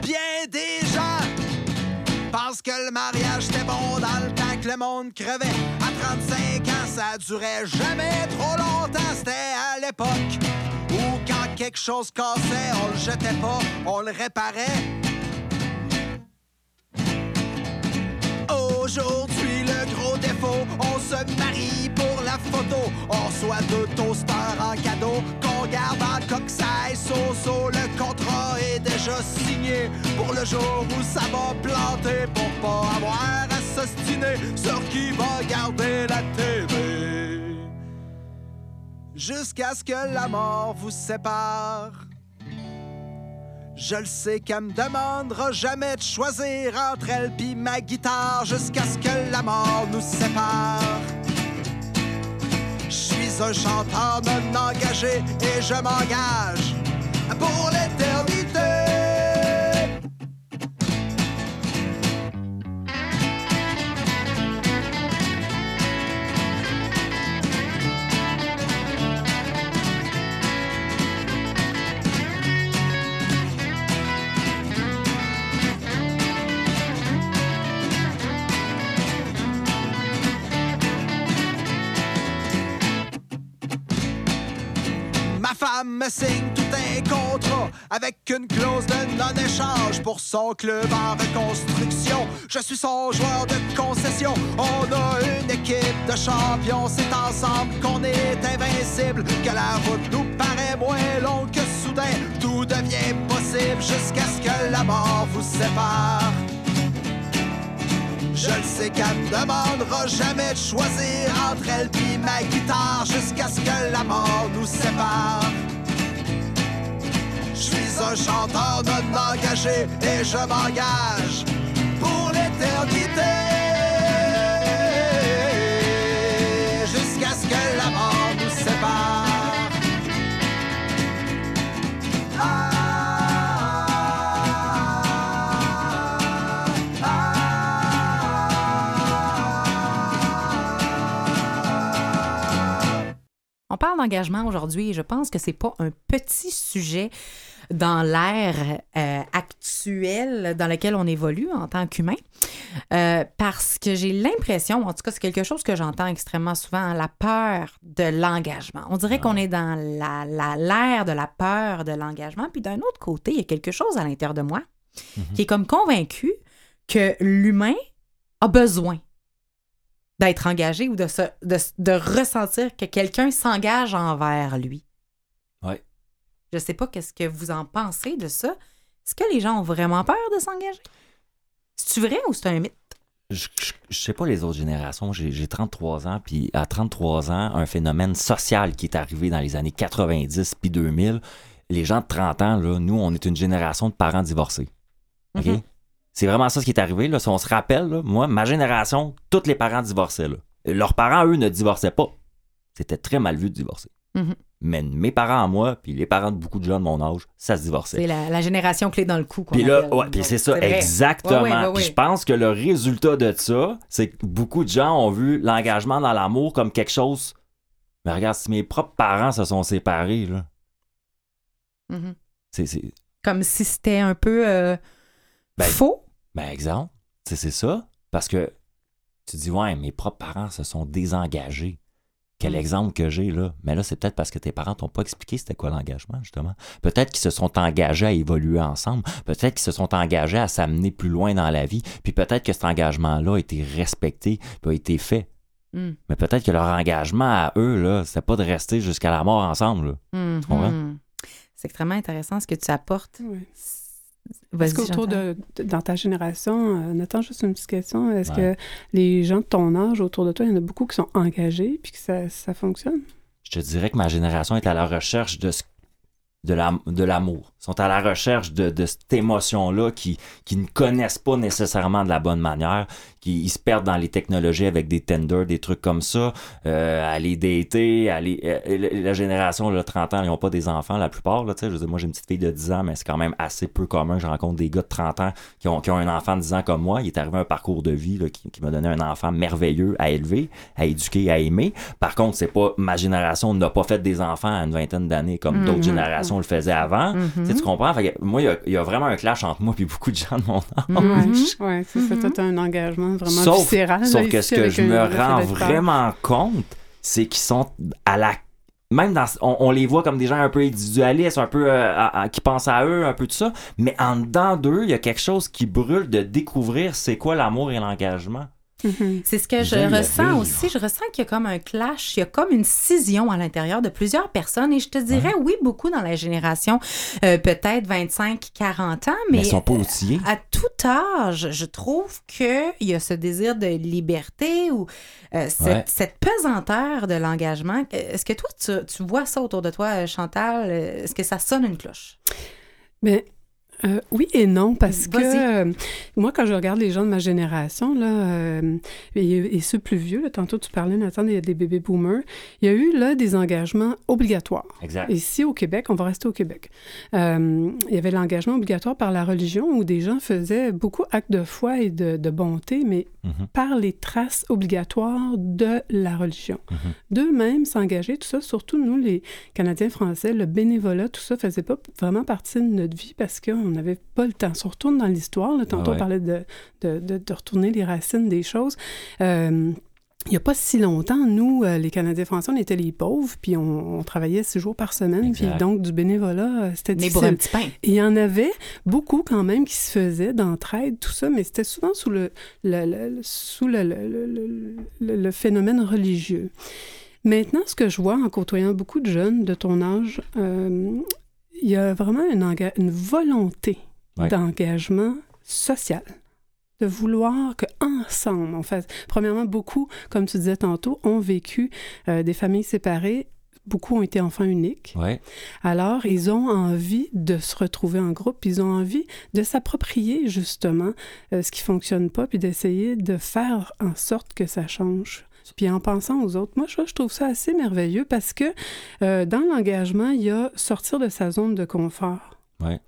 S7: Bien des gens pensent que le mariage c'était bon dans le temps que le monde crevait. À 35 ans, ça durait jamais trop longtemps. C'était à l'époque où quand quelque chose cassait, on le jetait pas, on le réparait. Aujourd'hui, le gros défaut, on se marie pour la photo. On soit deux toasters en cadeau, qu'on garde en coxaille, so Le contrat est déjà signé pour le jour où ça va planter. Pour pas avoir sur qui va garder la TV. Jusqu'à ce que la mort vous sépare. Je le sais qu'elle me demandera jamais de choisir entre elle pis ma guitare jusqu'à ce que la mort nous sépare. Je suis un chanteur non engagé et je m'engage pour l'éternité. Signe tout un contrat avec une clause de non-échange pour son club en reconstruction. Je suis son joueur de concession. On a une équipe de champions. C'est ensemble qu'on est invincible. Que la route nous paraît moins longue que soudain tout devient possible jusqu'à ce que la mort vous sépare. Je le sais qu'elle me demandera jamais de choisir entre elle puis ma guitare jusqu'à ce que la mort nous sépare. Je suis un chanteur non engagé et je m'engage pour l'éternité. Jusqu'à ce que la mort nous sépare. Ah, ah, ah.
S1: On parle d'engagement aujourd'hui et je pense que c'est pas un petit sujet dans l'ère euh, actuelle dans laquelle on évolue en tant qu'humain. Euh, parce que j'ai l'impression, en tout cas, c'est quelque chose que j'entends extrêmement souvent, hein, la peur de l'engagement. On dirait qu'on est dans la, la- l'ère de la peur de l'engagement. Puis d'un autre côté, il y a quelque chose à l'intérieur de moi qui est comme convaincu que l'humain a besoin d'être engagé ou de, se, de, de ressentir que quelqu'un s'engage envers lui. Je sais pas qu'est-ce que vous en pensez de ça. Est-ce que les gens ont vraiment peur de s'engager? C'est-tu vrai ou c'est un mythe?
S3: je, je, je sais pas les autres générations. J'ai j'ai 33 ans, puis à 33 ans, un phénomène social qui est arrivé dans les années 90 puis 2000. Les gens de 30 ans, là, nous, on est une génération de parents divorcés. OK?
S1: Mhm.
S3: C'est vraiment ça ce qui est arrivé. Là. Si on se rappelle, là, moi, ma génération, tous les parents divorçaient. Là. Leurs parents, eux, ne divorçaient pas. C'était très mal vu de divorcer.
S1: Mhm.
S3: Mais mes parents à moi, puis les parents de beaucoup de gens de mon âge, ça se divorçait.
S1: C'est la, la génération clé dans le coup.
S3: Puis là, ouais, puis c'est ça, exactement.
S1: Ouais, ouais, ouais,
S3: Puis je pense que le résultat de ça, c'est que beaucoup de gens ont vu l'engagement dans l'amour comme quelque chose. Mais regarde, si mes propres parents se sont séparés, là,
S1: Mhm.
S3: c'est. c'est-
S1: Comme si c'était un peu euh,
S3: Ben,
S1: faux?
S3: Ben, exemple, tu sais, c'est ça. Parce que tu dis, ouais, mes propres parents se sont désengagés. Quel
S1: Mm.
S3: exemple que j'ai, là. Mais là, c'est peut-être parce que tes parents t'ont pas expliqué c'était quoi l'engagement, justement. Peut-être qu'ils se sont engagés à évoluer ensemble. Peut-être qu'ils se sont engagés à s'amener plus loin dans la vie. Puis peut-être que cet engagement-là a été respecté, puis a été fait.
S1: Mm.
S3: Mais peut-être que leur engagement à eux, là, c'était pas de rester jusqu'à la mort ensemble, là.
S1: Mhm.
S3: comprends?
S1: C'est extrêmement intéressant ce que tu apportes.
S4: Est-ce qu'autour de, de- dans ta génération, euh, Nathan, juste une petite question, est-ce
S3: Ouais.
S4: que les gens de ton âge autour de toi, il y en a beaucoup qui sont engagés puis que ça, ça fonctionne?
S3: Je te dirais que ma génération est à la recherche de ce- de l'am- de l'amour. Sont à la recherche de, de cette émotion-là qui, qui ne connaissent pas nécessairement de la bonne manière, qui ils se perdent dans les technologies avec des tenders, des trucs comme ça, euh, aller dater, aller... euh, la- génération, là, 30 ans, ils n'ont pas des enfants, la plupart, là, tu sais, je veux dire, moi j'ai une petite fille de 10 ans, mais c'est quand même assez peu commun, je rencontre des gars de 30 ans qui ont, qui ont un enfant de 10 ans comme moi, il est arrivé un parcours de vie là, qui, qui m'a donné un enfant merveilleux à élever, à éduquer, à aimer, par contre, c'est pas ma génération n'a pas fait des enfants à une vingtaine d'années comme d'autres
S1: Mhm.
S3: générations le faisaient avant.
S1: Mhm.
S3: Tu tu comprends? Fait que moi, il y a- il y, a vraiment un clash entre moi et beaucoup de gens de mon âge.
S1: Mhm. <laughs>
S4: Ouais, c'est ça,
S1: Mhm.
S4: toi, un engagement vraiment
S3: Sauf,
S4: viscéral. là,
S3: sauf que
S4: ici,
S3: ce que je me rends vraiment compte, c'est qu'ils sont à la. Même dans. On, on les voit comme des gens un peu individualistes, un peu. euh, à- à- qui pensent à eux, un peu tout ça. Mais en dedans d'eux, il y a quelque chose qui brûle de découvrir c'est quoi l'amour et l'engagement.
S4: Mhm.
S1: C'est ce que je ressens
S3: vivre.
S1: aussi. Je ressens qu'il y a comme un clash, il y a comme une scission à l'intérieur de plusieurs personnes. Et je te dirais, oui, beaucoup dans la génération, euh, peut-être 25-40 ans,
S3: Mais,
S1: mais,
S3: ils sont pas outillés.
S1: à tout âge, je trouve qu'il y a ce désir de liberté ou euh, cette,
S3: Ouais.
S1: cette pesanteur de l'engagement. Est-ce que toi, tu, tu vois ça autour de toi, euh, Chantal? Est-ce que ça sonne une cloche?
S4: Mais euh, oui et non, parce que euh, moi, quand je regarde les gens de ma génération, là, euh, et, et ceux plus vieux, là, tantôt tu parlais, Nathan, des, des bébés boomers, il y a eu là des engagements obligatoires.
S3: Exact.
S4: Ici, au Québec, on va rester au Québec. Il y avait l'engagement obligatoire par la religion où des gens faisaient beaucoup actes de foi et de, de bonté, mais
S3: Mhm.
S4: par les traces obligatoires de la religion.
S3: Mhm.
S4: D'eux-mêmes s'engager, tout ça, surtout nous, les Canadiens français, le bénévolat, tout ça faisait pas vraiment partie de notre vie parce qu'on n'avait pas le temps. Si on retourne dans l'histoire, tantôt
S3: Ah ouais.
S4: on parlait de, de, de- de retourner les racines des choses. Euh, il n'y a pas si longtemps, nous, euh, les Canadiens français, on était les pauvres, puis on, on travaillait six jours par semaine, puis donc du bénévolat, euh, c'était
S1: Mais pour un
S4: difficile.
S1: petit pain.
S4: Et il y en avait beaucoup quand même qui se faisaient d'entraide, tout ça, mais c'était souvent sous le, le- le- le- sous le, le- le- le- le- le phénomène religieux. Maintenant, ce que je vois en côtoyant beaucoup de jeunes de ton âge, euh, il y a vraiment une, volonté
S3: Ouais.
S4: d'engagement social de vouloir que ensemble on fasse. Premièrement, beaucoup, comme tu disais tantôt, ont vécu euh, des familles séparées. Beaucoup ont été enfants uniques.
S3: Ouais.
S4: Alors, ils ont envie de se retrouver en groupe, ils ont envie de s'approprier justement euh, ce qui fonctionne pas, puis d'essayer de faire en sorte que ça change. Puis en pensant aux autres, moi, je, je trouve ça assez merveilleux parce que euh, dans l'engagement, il y a sortir de sa zone de confort.
S3: Ouais.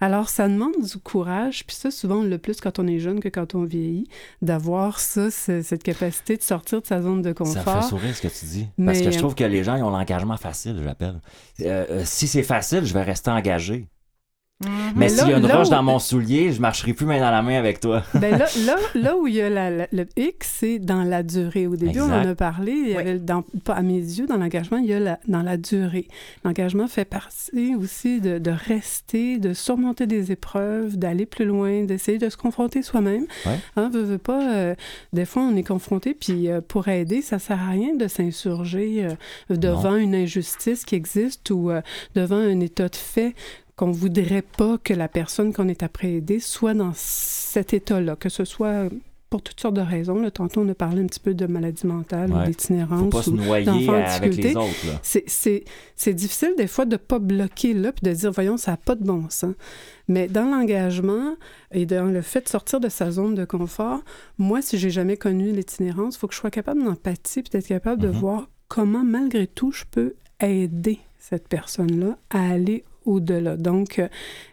S4: Alors, ça demande du courage, puis ça, souvent, on l'a plus quand on est jeune que quand on vieillit, d'avoir ça, ce- cette capacité de sortir de sa zone de
S3: Ça me fait
S4: confort.
S3: sourire ce que tu dis. Parce
S4: Mais-
S3: que je trouve que les gens, ils ont l'engagement facile, j'appelle. Euh, euh, si c'est facile, je vais rester engagé. Mais,
S4: Mais
S3: s'il
S4: là-
S3: y a une roche
S4: où-
S3: dans mon soulier, je marcherai plus main dans la main avec toi.
S4: Ben là, <laughs> là, là où il y a la- la- le X, c'est dans la durée. Au début, on en a parlé. Il y
S1: Oui.
S4: avait dans, pas à mes yeux, dans l'engagement, il y a la- dans la durée. L'engagement fait partie aussi de, de rester, de surmonter des épreuves, d'aller plus loin, d'essayer de se confronter soi-même.
S3: Ouais.
S4: Hein, veux, veux pas, euh, des fois, on est confronté, puis euh, pour aider, ça sert à rien de s'insurger euh, devant une injustice qui existe ou euh, devant un état de fait qu'on voudrait pas que la personne qu'on est après aider soit dans cet état-là, que ce soit pour toutes sortes de raisons. Là, tantôt, on a parlé un petit peu de maladie mentale
S3: Ouais.
S4: ou d'itinérance.
S3: Faut pas se
S4: ou d'enfants en
S3: avec les
S4: difficulté. C'est- difficile des fois de ne pas bloquer là puis de dire, voyons, ça n'a pas de bon sens. Mais dans l'engagement et dans le fait de sortir de sa zone de confort, moi, si j'ai jamais connu l'itinérance, il faut que je sois capable d'empathie puis d'être capable de
S3: Mhm.
S4: voir comment, malgré tout, je peux aider cette personne-là à aller au-delà. Donc, euh,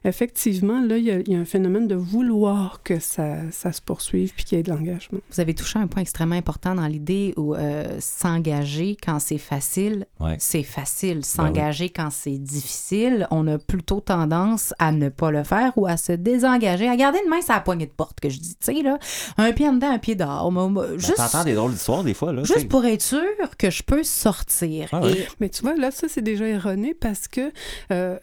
S4: effectivement, là, il y, a- il y a un phénomène de vouloir que ça, ça se poursuive puis qu'il y ait de l'engagement.
S1: Vous avez touché un point extrêmement important dans l'idée où euh, s'engager quand c'est facile,
S3: Ouais.
S1: c'est facile. S'engager quand c'est difficile, on a plutôt tendance à ne pas le faire ou à se désengager, à garder une main sur la poignée de porte, que je dis, tu sais, là, un pied en dedans, un pied dehors.
S3: Ben,
S1: juste
S3: T'entends des drôles d'histoires des fois. Là, tu
S1: juste
S3: sais.
S1: pour être sûr que je peux sortir.
S3: Ah ouais.
S1: Et
S4: Mais tu vois, là, ça, c'est déjà erroné parce que... euh,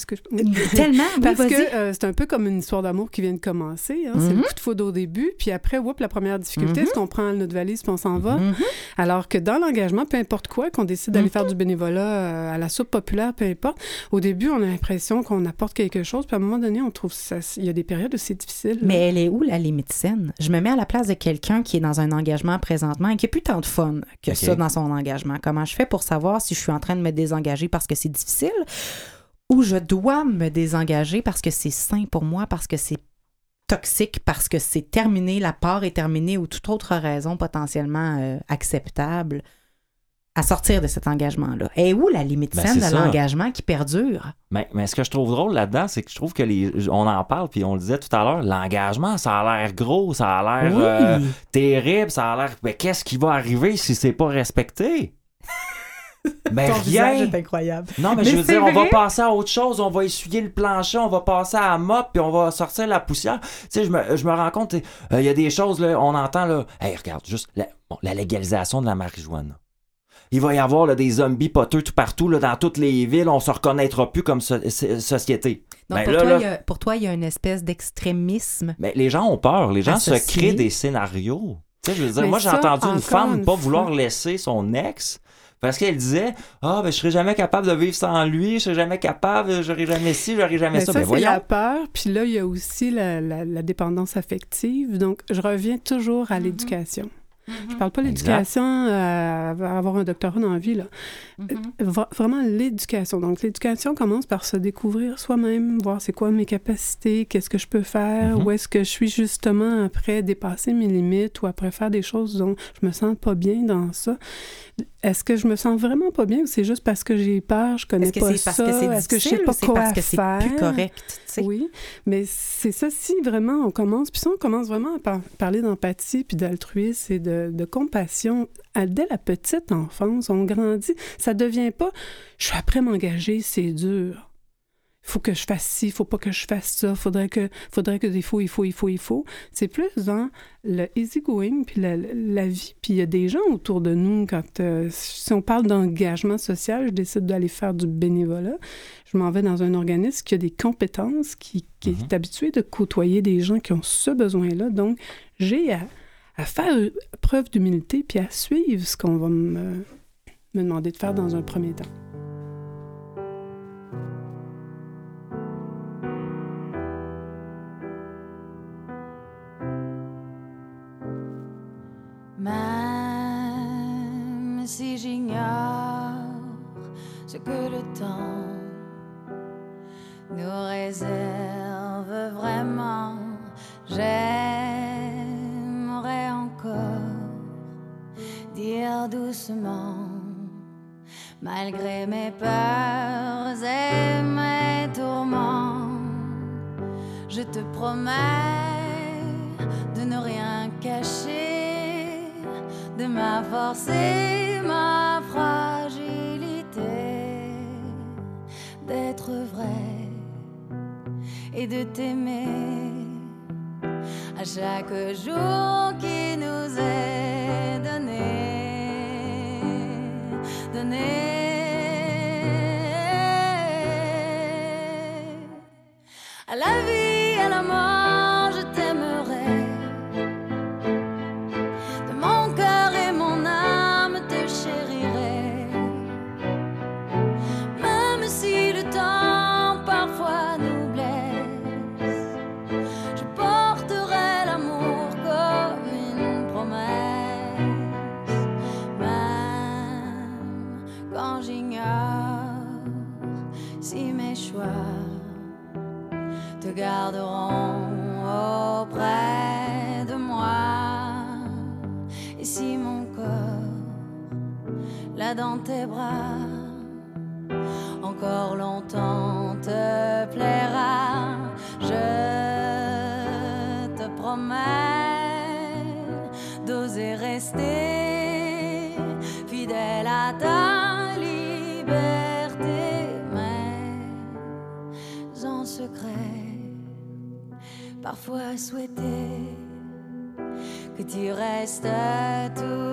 S4: est-ce que je... <laughs>
S1: tellement, oui,
S4: Parce que euh, c'est un peu comme une histoire d'amour qui vient de commencer. hein. C'est
S1: Mhm.
S4: le coup de foudre au début, puis après, whoop, la première difficulté,
S1: Mhm.
S4: est-ce qu'on prend notre valise puis on s'en va?
S1: Mhm.
S4: Alors que dans l'engagement, peu importe quoi, qu'on décide d'aller
S1: Mhm.
S4: faire du bénévolat euh, à la soupe populaire, peu importe, au début, on a l'impression qu'on apporte quelque chose, puis à un moment donné, on trouve ça... Il y a des périodes où c'est difficile. là.
S1: Mais elle est où la limite saine? Je me mets à la place de quelqu'un qui est dans un engagement présentement et qui n'a plus tant de fun que ça dans son engagement. Comment je fais pour savoir si je suis en train de me désengager parce que c'est difficile? Ou je dois me désengager parce que c'est sain pour moi, parce que c'est toxique, parce que c'est terminé, la part est terminée ou toute autre raison potentiellement euh, acceptable à sortir de cet engagement-là. Et où la limite
S3: Ben,
S1: saine de l'engagement qui perdure?
S3: Mais, mais ce que je trouve drôle là-dedans, c'est que je trouve que les. On en parle, puis on le disait tout à l'heure, l'engagement, ça a l'air gros, ça a l'air
S1: Oui.
S3: euh, terrible, ça a l'air. Mais qu'est-ce qui va arriver si c'est pas respecté? <laughs> Ben rien!
S1: incroyable.
S3: Non, mais,
S1: Mais
S3: je veux dire, on va passer à autre chose, on va essuyer le plancher, on va passer à la mop, puis on va sortir la poussière. Tu sais, je me, je me rends compte, euh, il y a des choses, là, on entend, là, hey, regarde, juste la, bon, la légalisation de la marijuana. Il va y avoir là, des zombies poteux tout partout, là, dans toutes les villes, on se reconnaîtra plus comme so- so- société.
S1: Donc,
S3: Ben
S1: pour,
S3: là,
S1: toi,
S3: là-
S1: il y a, pour toi, il y a une espèce d'extrémisme.
S3: Mais les gens ont peur, les gens se créent des scénarios. Tu sais, je veux dire,
S4: Mais
S3: moi, j'ai entendu une femme
S4: une
S3: pas
S4: fois-
S3: vouloir laisser son ex parce qu'elle disait Ah, ben, je serais jamais capable de vivre sans lui, je serais jamais capable, j'aurais jamais ci, j'aurais jamais
S4: Mais
S3: ça.
S4: ça,
S3: Ben,
S4: c'est la peur. Puis là, il y a aussi la, la- la dépendance affective. Donc, je reviens toujours à l'éducation. Je parle pas l'éducation euh, à avoir un doctorat dans la vie, là. Va- vraiment l'éducation. Donc, l'éducation commence par se découvrir soi-même, voir c'est quoi mes capacités, qu'est-ce que je peux faire,
S3: Mhm.
S4: où est-ce que je suis justement après dépasser mes limites ou après faire des choses dont je me sens pas bien dans ça. Est-ce que je me sens vraiment pas bien ou c'est juste parce que j'ai peur, je connais
S1: Est-ce
S4: pas
S1: c'est parce
S4: ça,
S1: que c'est
S4: est-ce que je sais pas quoi
S1: parce que c'est plus correct?
S4: Oui, mais c'est ça, si vraiment on commence, puis si on commence vraiment à par- parler d'empathie, puis d'altruisme et de, de compassion à- dès la petite enfance, on grandit, ça devient pas « je suis après m'engager, c'est dur ». Il faut que je fasse ci, il faut pas que je fasse ça, faudrait que, faudrait que il faut, il faut, il faut, il faut. C'est plus dans le easygoing, puis la, la vie. Puis il y a des gens autour de nous, quand, euh, si on parle d'engagement social, je décide d'aller faire du bénévolat, je m'en vais dans un organisme qui a des compétences, qui, qui est habitué de côtoyer des gens qui ont ce besoin-là. Donc, j'ai à, à faire preuve d'humilité puis à suivre ce qu'on va me, me demander de faire dans un premier temps.
S8: J'ignore ce que le temps nous réserve vraiment, j'aimerais encore dire doucement, malgré mes peurs et mes tourments, Je te promets de ne rien cacher de ma force et ma fragilité, d'être vrai et de t'aimer à chaque jour qui nous est donné. donné. À la vie, à la mort, dans tes bras, encore longtemps te plaira. Je te promets d'oser rester fidèle à ta liberté, mais en secret, parfois souhaiter que tu restes toujours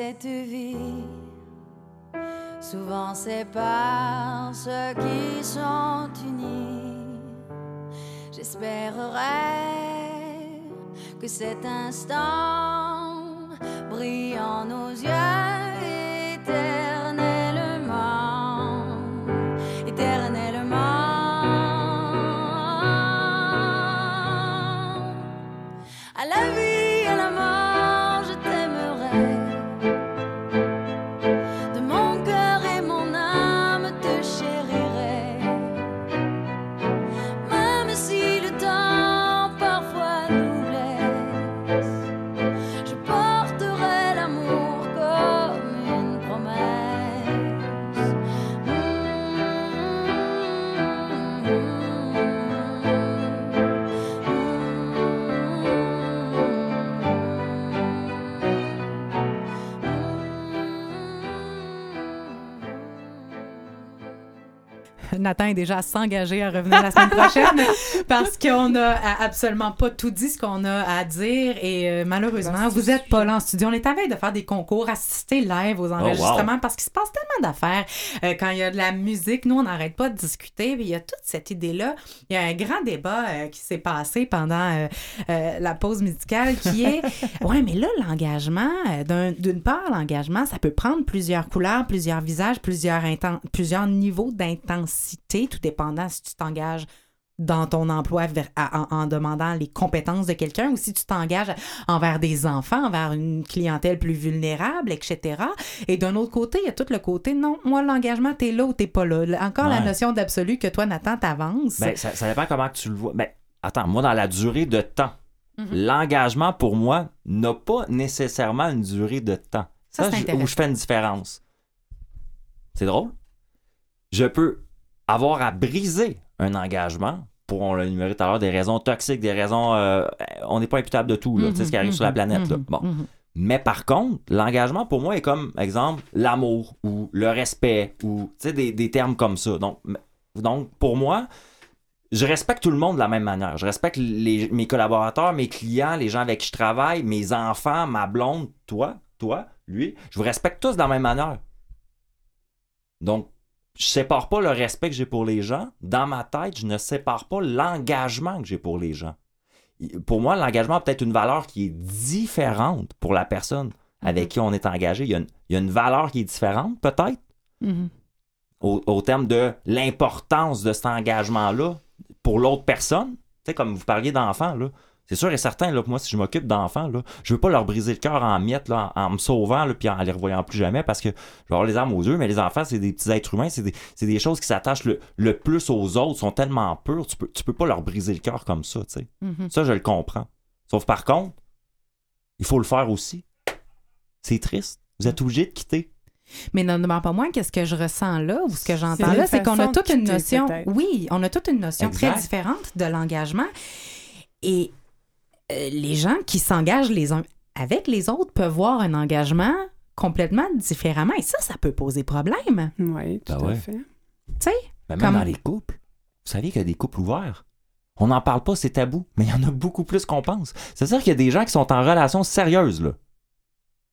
S8: cette vie. Souvent sépare ceux qui sont unis, j'espérerai que cet instant brille en nos yeux
S1: Nathan est déjà à s'engager à revenir la semaine prochaine <laughs> parce qu'on n'a absolument pas tout dit ce qu'on a à dire et euh, malheureusement, vous êtes pas là en studio. On est à veille de faire des concours, assister live aux enregistrements parce qu'il se passe tellement d'affaires. Euh, quand il y a de la musique, nous, on n'arrête pas de discuter. mais Il y a toute cette idée-là. Il y a un grand débat euh, qui s'est passé pendant euh, euh, la pause musicale qui est <laughs> Ouais, mais là, l'engagement, euh, d'un- d'une part, l'engagement, ça peut prendre plusieurs couleurs, plusieurs visages, plusieurs niveaux d'intensité, tout dépendant si tu t'engages dans ton emploi vers- à- en, en demandant les compétences de quelqu'un ou si tu t'engages envers des enfants, envers une clientèle plus vulnérable, etc. Et d'un autre côté, il y a tout le côté, non, moi, l'engagement, t'es là ou t'es pas là. Encore la notion d'absolu que toi, Nathan, t'avances.
S3: Ben, ça, ça dépend comment tu le vois. Ben, attends, moi, dans la durée de temps,
S1: Mhm.
S3: l'engagement, pour moi, n'a pas nécessairement une durée de temps.
S1: Ça, c'est
S3: je- où je fais une différence. C'est drôle. Je peux avoir à briser un engagement pour, on l'a énuméré tout à l'heure, des raisons toxiques, des raisons... euh, on n'est pas imputable de tout, là, tu sais, ce qui arrive sur la planète. là.
S1: Mhm,
S3: Bon. Mais par contre, l'engagement pour moi est comme, exemple, l'amour ou le respect ou tu sais, des, des termes comme ça. Donc, donc pour moi, je respecte tout le monde de la même manière. Je respecte les- mes collaborateurs, mes clients, les gens avec qui je travaille, mes enfants, ma blonde, toi, toi, lui. Je vous respecte tous de la même manière. Donc, je sépare pas le respect que j'ai pour les gens. Dans ma tête, je ne sépare pas l'engagement que j'ai pour les gens. Pour moi, l'engagement a peut-être une valeur qui est différente pour la personne avec qui on est engagé. Il y a une, il y a une valeur qui est différente, peut-être
S1: Mhm.
S3: au, au terme de l'importance de cet engagement-là pour l'autre personne. Tu sais, comme vous parliez d'enfants, là. C'est sûr et certain, là, que moi, si je m'occupe d'enfants, là, je veux pas leur briser le cœur en miettes, là, en, en me sauvant, là, puis en les revoyant plus jamais, parce que je vais avoir les armes aux yeux, mais les enfants, c'est des petits êtres humains, c'est des, c'est des choses qui s'attachent le, le plus aux autres, sont tellement pures, tu peux, tu peux pas leur briser le cœur comme ça, tu sais.
S1: Mhm.
S3: Ça, je le comprends. Sauf par contre, il faut le faire aussi. C'est triste. Vous êtes obligé de quitter.
S1: Mais n'en demeure pas moins qu'est-ce que je ressens là ou ce que j'entends
S4: C'est
S1: là, c'est qu'on a toute une notion.
S4: peut-être.
S1: Oui, on a toute une notion
S3: Exact.
S1: très différente de l'engagement. Et les gens qui s'engagent les uns avec les autres peuvent voir un engagement complètement différemment. Et ça, ça peut poser problème.
S4: Oui, tout
S3: Ben ouais.
S4: à fait.
S1: Tu sais?
S3: Ben, même
S1: Comme-
S3: dans les couples. Vous savez qu'il y a des couples ouverts. On n'en parle pas, c'est tabou, mais il y en a beaucoup plus qu'on pense. C'est-à-dire qu'il y a des gens qui sont en relation sérieuse, là.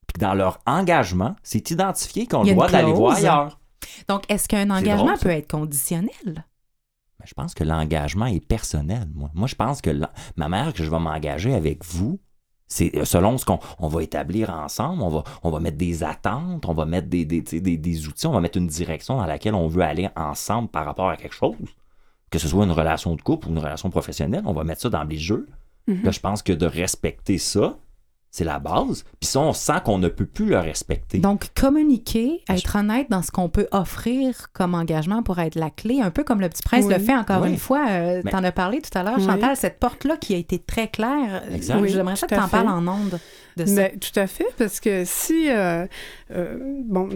S3: Puis dans leur engagement, c'est identifié qu'on droit d'aller voir ailleurs.
S1: Donc, est-ce qu'un engagement
S3: drôle,
S1: peut être conditionnel?
S3: Je pense que l'engagement est personnel, moi. Moi, je pense que ma mère, que je vais m'engager avec vous, c'est euh, selon ce qu'on on va établir ensemble, on va, on va mettre des attentes, on va mettre des, des, tu sais, des- des outils, on va mettre une direction dans laquelle on veut aller ensemble par rapport à quelque chose. Que ce soit une relation de couple ou une relation professionnelle, on va mettre ça dans les jeux.
S4: Mhm.
S3: Là, je pense que de respecter ça, c'est la base. Puis ça, on sent qu'on ne peut plus le respecter.
S1: Donc, communiquer,
S3: Ben,
S1: être honnête dans ce qu'on peut offrir comme engagement pour être la clé, un peu comme le petit prince
S4: Oui.
S1: le fait encore
S3: Oui.
S1: une fois. Euh,
S3: Mais-
S1: T'en as parlé tout à l'heure,
S4: Oui.
S1: Chantal, cette porte-là qui a été très claire. Oui, J'aimerais ça que
S4: à
S1: t'en parles en ondes de ça.
S4: Tout à fait, parce que si, euh, euh, bon,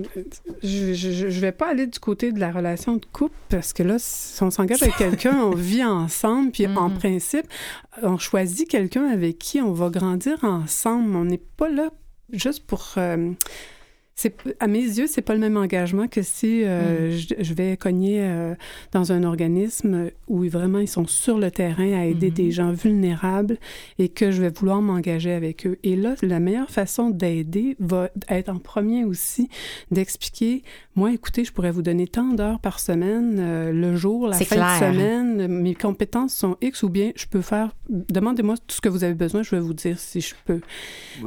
S4: je, je vais pas aller du côté de la relation de couple, parce que là, si on s'engage avec quelqu'un, on <laughs> vit ensemble, puis en
S1: Mhm.
S4: principe, on choisit quelqu'un avec qui on va grandir ensemble. On n'est pas là juste pour... euh, à mes yeux, c'est pas le même engagement que si euh, je, je vais cogner euh, dans un organisme où vraiment ils sont sur le terrain à aider des gens vulnérables et que je vais vouloir m'engager avec eux. Et là, la meilleure façon d'aider va être en premier aussi d'expliquer, moi, écoutez, je pourrais vous donner tant d'heures par semaine, euh, le jour, la fin
S1: clair.
S4: de semaine, mes compétences sont X ou bien je peux faire, demandez-moi tout ce que vous avez besoin, je vais vous dire si je peux.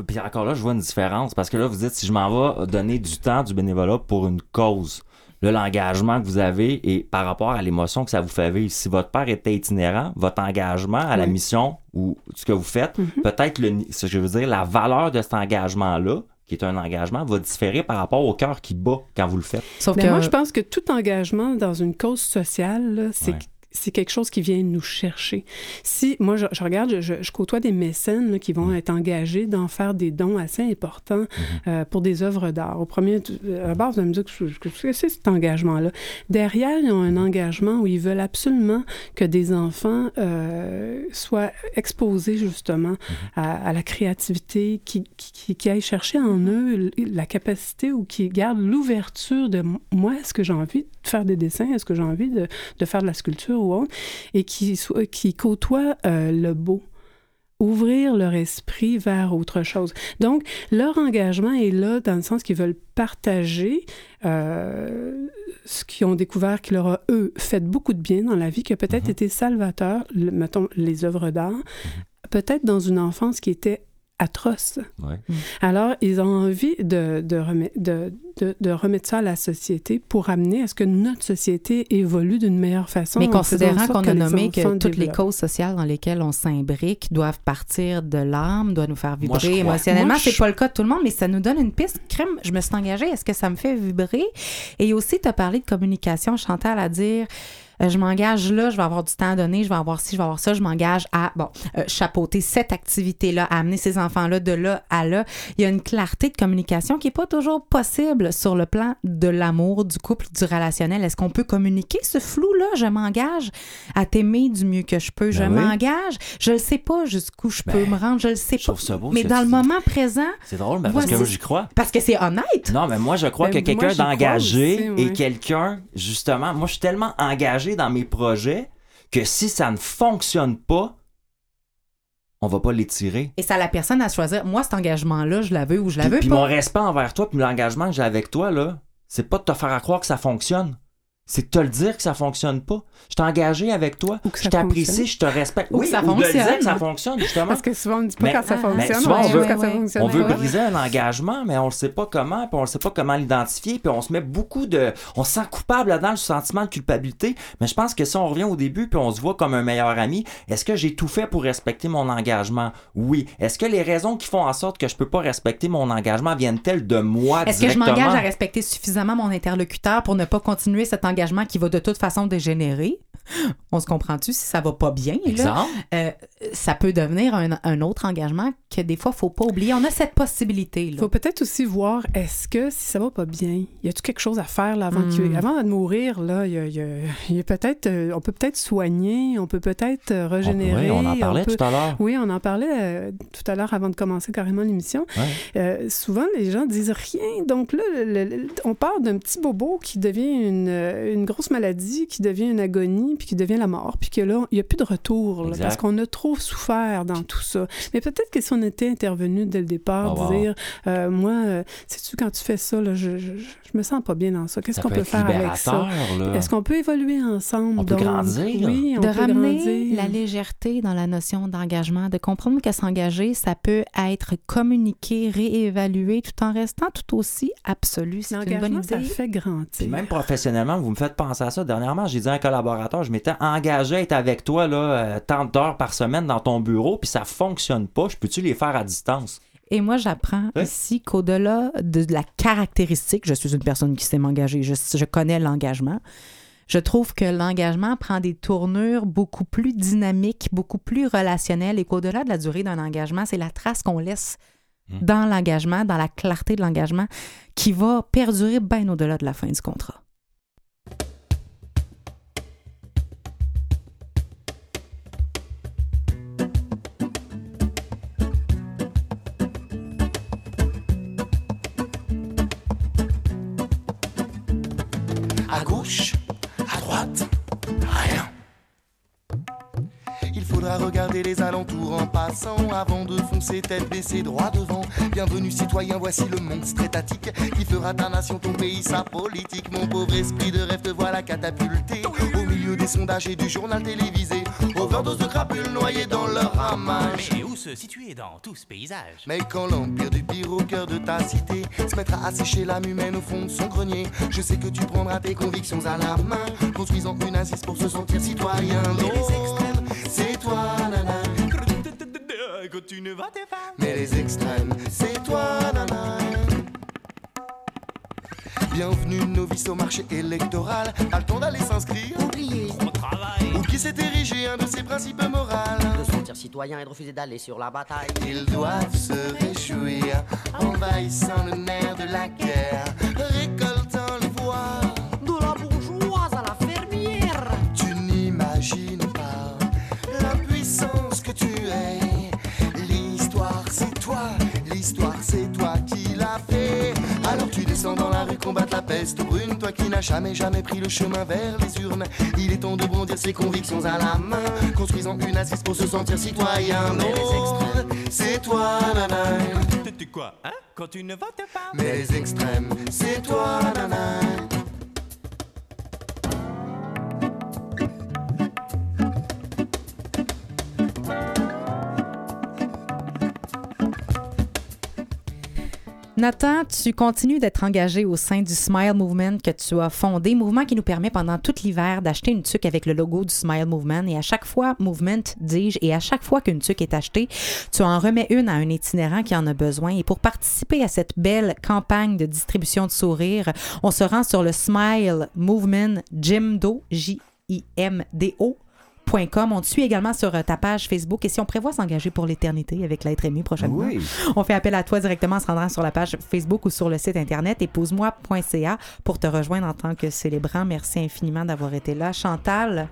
S3: Puis encore là, je vois une différence parce que là, vous dites si je m'en vais donner du temps, du bénévolat pour une cause. Là, l'engagement que vous avez et par rapport à l'émotion que ça vous fait vivre. Si votre père était itinérant, votre engagement à la
S4: Oui.
S3: mission ou ce que vous faites,
S4: Mhm.
S3: peut-être le, ce que je veux dire, la valeur de cet engagement-là, qui est un engagement, va différer par rapport au cœur qui bat quand vous le faites.
S1: Sauf
S4: Mais
S1: que
S4: Ben, moi, je pense que tout engagement dans une cause sociale, c'est
S3: Ouais.
S4: C'est quelque chose qui vient nous chercher. Si, moi, je, je regarde, je, je- côtoie des mécènes là, qui vont
S3: Mm.
S4: être engagés d'en faire des dons assez importants
S3: Mm-hmm.
S4: euh, pour des œuvres d'art. Au premier, base, vous allez me dire que, c'est cet engagement-là. Derrière, ils ont un engagement où ils veulent absolument que des enfants euh, soient exposés justement
S3: Mm-hmm.
S4: à, à la créativité, qui, qui, qui aillent chercher en eux la capacité ou qui gardent l'ouverture de moi, est-ce que j'ai envie de faire des dessins, est-ce que j'ai envie de, de faire de la sculpture ou autre, et qui, qui côtoient euh, le beau ouvrir leur esprit vers autre chose. Donc, leur engagement est là dans le sens qu'ils veulent partager euh, ce qu'ils ont découvert qui leur a, eux, fait beaucoup de bien dans la vie, qui a peut-être
S3: Mhm.
S4: été salvateur, le- mettons, les œuvres d'art, peut-être dans une enfance qui était atroce.
S3: Ouais.
S4: Alors, ils ont envie de, de, remet- de, de- de remettre ça à la société pour amener à ce que notre société évolue d'une meilleure façon.
S1: Mais considérant qu'on a
S4: les
S1: nommé que toutes les causes sociales dans lesquelles on s'imbrique doivent partir de l'âme, doivent nous faire
S3: Moi, je
S1: vibrer
S3: crois.
S1: émotionnellement,
S4: Moi, je-
S1: c'est pas le cas de tout le monde, mais ça nous donne une piste. Crème, je me suis engagée, est-ce que ça me fait vibrer? Et aussi, tu as parlé de communication, Chantal, à dire... euh, je m'engage là, je vais avoir du temps à donner, je vais avoir ci, je vais avoir ça, je m'engage à, bon, euh, chapeauter cette activité-là, à amener ces enfants-là de là à là. Il y a une clarté de communication qui n'est pas toujours possible sur le plan de l'amour, du couple, du relationnel. Est-ce qu'on peut communiquer? Ce flou-là? Je m'engage à t'aimer du mieux que je peux. je
S3: Ben oui.
S1: m'engage. Je ne sais pas jusqu'où je peux
S3: Ben,
S1: me rendre. Je le sais
S3: je
S1: pas.
S3: ça beau,
S1: Mais dans le moment présent,
S3: C'est drôle, mais parce que moi, j'y crois.
S1: parce que c'est honnête.
S3: Non, mais moi, je crois
S4: Ben,
S3: que quelqu'un d'engagé et quelqu'un, justement, moi, je suis tellement engagé dans mes projets que si ça ne fonctionne pas, on va pas l'étirer.
S1: Et c'est à la personne à choisir. Moi, cet engagement-là, je la veux ou je la
S3: Puis,
S1: veux
S3: puis
S1: pas.
S3: mon respect envers toi, puis l'engagement que j'ai avec toi, là, c'est pas de te faire à croire que ça fonctionne. C'est de te le dire que ça fonctionne pas. Je t'ai engagé avec toi. Je t'apprécie,
S4: fonctionne.
S3: je te respecte.
S1: Ou que
S3: oui,
S1: ça
S3: ou de le
S1: fonctionne.
S3: dire que ça fonctionne, justement.
S4: Parce que souvent, on ne dit pas
S3: Mais-
S4: quand ça
S1: mais
S4: fonctionne,
S3: souvent,
S4: on
S3: veut-
S4: juste quand ça
S1: ouais.
S4: fonctionne
S3: On veut
S4: pas.
S3: briser un engagement, mais on le sait pas comment, puis on le sait pas comment l'identifier, puis on se met beaucoup de... On se sent coupable là-dedans, le sentiment de culpabilité, mais je pense que si on revient au début, puis on se voit comme un meilleur ami, est-ce que j'ai tout fait pour respecter mon engagement? Oui. Est-ce que les raisons qui font en sorte que je peux pas respecter mon engagement viennent-elles de moi
S1: Est-ce que je m'engage à respecter suffisamment mon interlocuteur pour ne pas continuer cet engagement qui va de toute façon dégénérer? On se comprend-tu? Si ça va pas bien? Là?
S3: Exemple?
S1: Euh, ça peut devenir un, un autre engagement que des fois, faut pas oublier. On a cette possibilité.
S4: Il faut peut-être aussi voir, est-ce que si ça va pas bien, y a-tu quelque chose à faire là, avant,
S1: Hmm.
S4: avant de mourir? Là, il y a, il y a- il y a peut-être, euh, on peut peut-être soigner, on peut peut-être euh,
S3: On, oui,
S4: régénérer.
S3: on en parlait
S4: peut-
S3: tout à l'heure.
S4: Oui, on en parlait euh, tout à l'heure avant de commencer carrément l'émission.
S3: Ouais.
S4: Euh, souvent, les gens disent rien. Donc là, le- le- on part d'un petit bobo qui devient une, une grosse maladie, qui devient une agonie, puis qui devient la mort, puis que là, il n'y a plus de retour, là, parce qu'on a trop souffert dans tout ça. Mais peut-être que si on était intervenu dès le départ,
S3: wow.
S4: dire, euh, moi, euh, sais-tu, quand tu fais ça, là, je, je, je me sens pas bien dans ça. Qu'est-ce qu'on
S3: peut
S4: faire avec ça? Est-ce qu'on peut évoluer ensemble?
S3: On peut
S4: Donc,
S3: grandir.
S4: Oui, on
S1: de
S4: peut
S1: ramener
S4: grandir.
S1: la légèreté dans la notion d'engagement, de comprendre que s'engager, ça peut être communiqué, réévalué, tout en restant tout aussi absolu. C'est une bonne
S4: L'engagement, ça
S1: idée.
S4: fait grandir.
S3: Puis même professionnellement, vous me faites penser à ça. Dernièrement, j'ai dit à un collaborateur, je m'étais engagé à être avec toi là, euh, tant d'heures par semaine dans ton bureau, puis ça fonctionne pas. Je peux-tu les faire à distance?
S1: Et moi, j'apprends
S3: Ouais.
S1: ici qu'au-delà de la caractéristique, je suis une personne qui s'est m'engager, je, je connais l'engagement. Je trouve que l'engagement prend des tournures beaucoup plus dynamiques, beaucoup plus relationnelles et qu'au-delà de la durée d'un engagement, c'est la trace qu'on laisse
S3: Hmm.
S1: dans l'engagement, dans la clarté de l'engagement, qui va perdurer bien au-delà de la fin du contrat.
S9: Avant de foncer tête baissée droit devant. Bienvenue citoyen, voici le monstre étatique qui fera ta nation, ton pays, sa politique. Mon pauvre esprit de rêve te voilà catapulté au milieu des sondages et du journal télévisé. Overdose de crapules noyées dans leur ramage.
S10: Mais où se situer dans tout ce paysage?
S9: Mais quand l'empire du pire au cœur de ta cité se mettra à sécher l'âme humaine au fond de son grenier, je sais que tu prendras tes convictions à la main, construisant une assise pour se sentir citoyen. Les extrêmes, c'est toi, nana.
S10: Tu ne vas te pas
S9: Mais les extrêmes, c'est toi, nana. Bienvenue novice au marché électoral. T'as le temps d'aller s'inscrire.
S11: Oubliez
S10: Au travail.
S9: Ou qui s'est érigé un de ses principes moraux
S11: de se sentir citoyen et de refuser d'aller sur la bataille.
S9: Ils doivent se réjouir, envahissant le nerf de la guerre, combattre la peste brune, toi qui n'as jamais, jamais pris le chemin vers les urnes. Il est temps de bondir ses convictions à la main, construisant une assise pour se sentir citoyen. Non, c'est toi, nana.
S10: Tu quoi, hein? Quand tu ne votes pas
S9: Mais les extrêmes, c'est toi, nana.
S1: Nathan, tu continues d'être engagé au sein du Smile Movement que tu as fondé, mouvement qui nous permet pendant tout l'hiver d'acheter une tuque avec le logo du Smile Movement. Et à chaque fois, Movement, dis-je, et à chaque fois qu'une tuque est achetée, tu en remets une à un itinérant qui en a besoin. Et pour participer à cette belle campagne de distribution de sourires, on se rend sur le Smile Movement Jimdo, J-I-M-D-O. On te suit également sur euh, ta page Facebook et si on prévoit s'engager pour l'éternité avec l'être aimé prochainement, on fait appel à toi directement en se rendant sur la page Facebook ou sur le site internet épouse-moi.ca pour te rejoindre en tant que célébrant. Merci infiniment d'avoir été là. Chantal,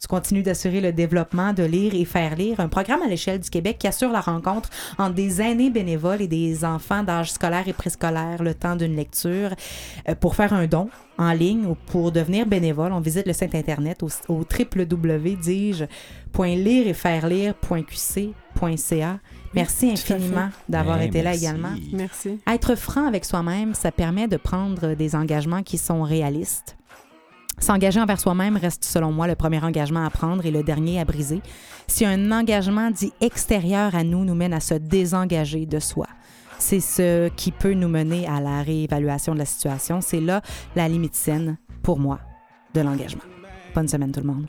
S1: Tu continues d'assurer le développement de Lire et Faire Lire, un programme à l'échelle du Québec qui assure la rencontre entre des aînés bénévoles et des enfants d'âge scolaire et préscolaire le temps d'une lecture. Euh, Pour faire un don en ligne ou pour devenir bénévole, on visite le site internet au, au www.lire-et-faire-lire.qc.ca. Merci
S4: Tout à
S1: infiniment
S4: fait.
S1: d'avoir
S3: Ben,
S1: été là
S3: merci.
S1: également.
S4: Merci.
S1: Être franc avec soi-même, ça permet de prendre des engagements qui sont réalistes. S'engager envers soi-même reste, selon moi, le premier engagement à prendre et le dernier à briser. Si un engagement dit extérieur à nous nous mène à se désengager de soi, c'est ce qui peut nous mener à la réévaluation de la situation. C'est là la limite saine, pour moi, de l'engagement. Bonne semaine tout le monde.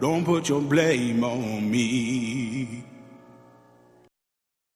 S2: Don't put your blame on me.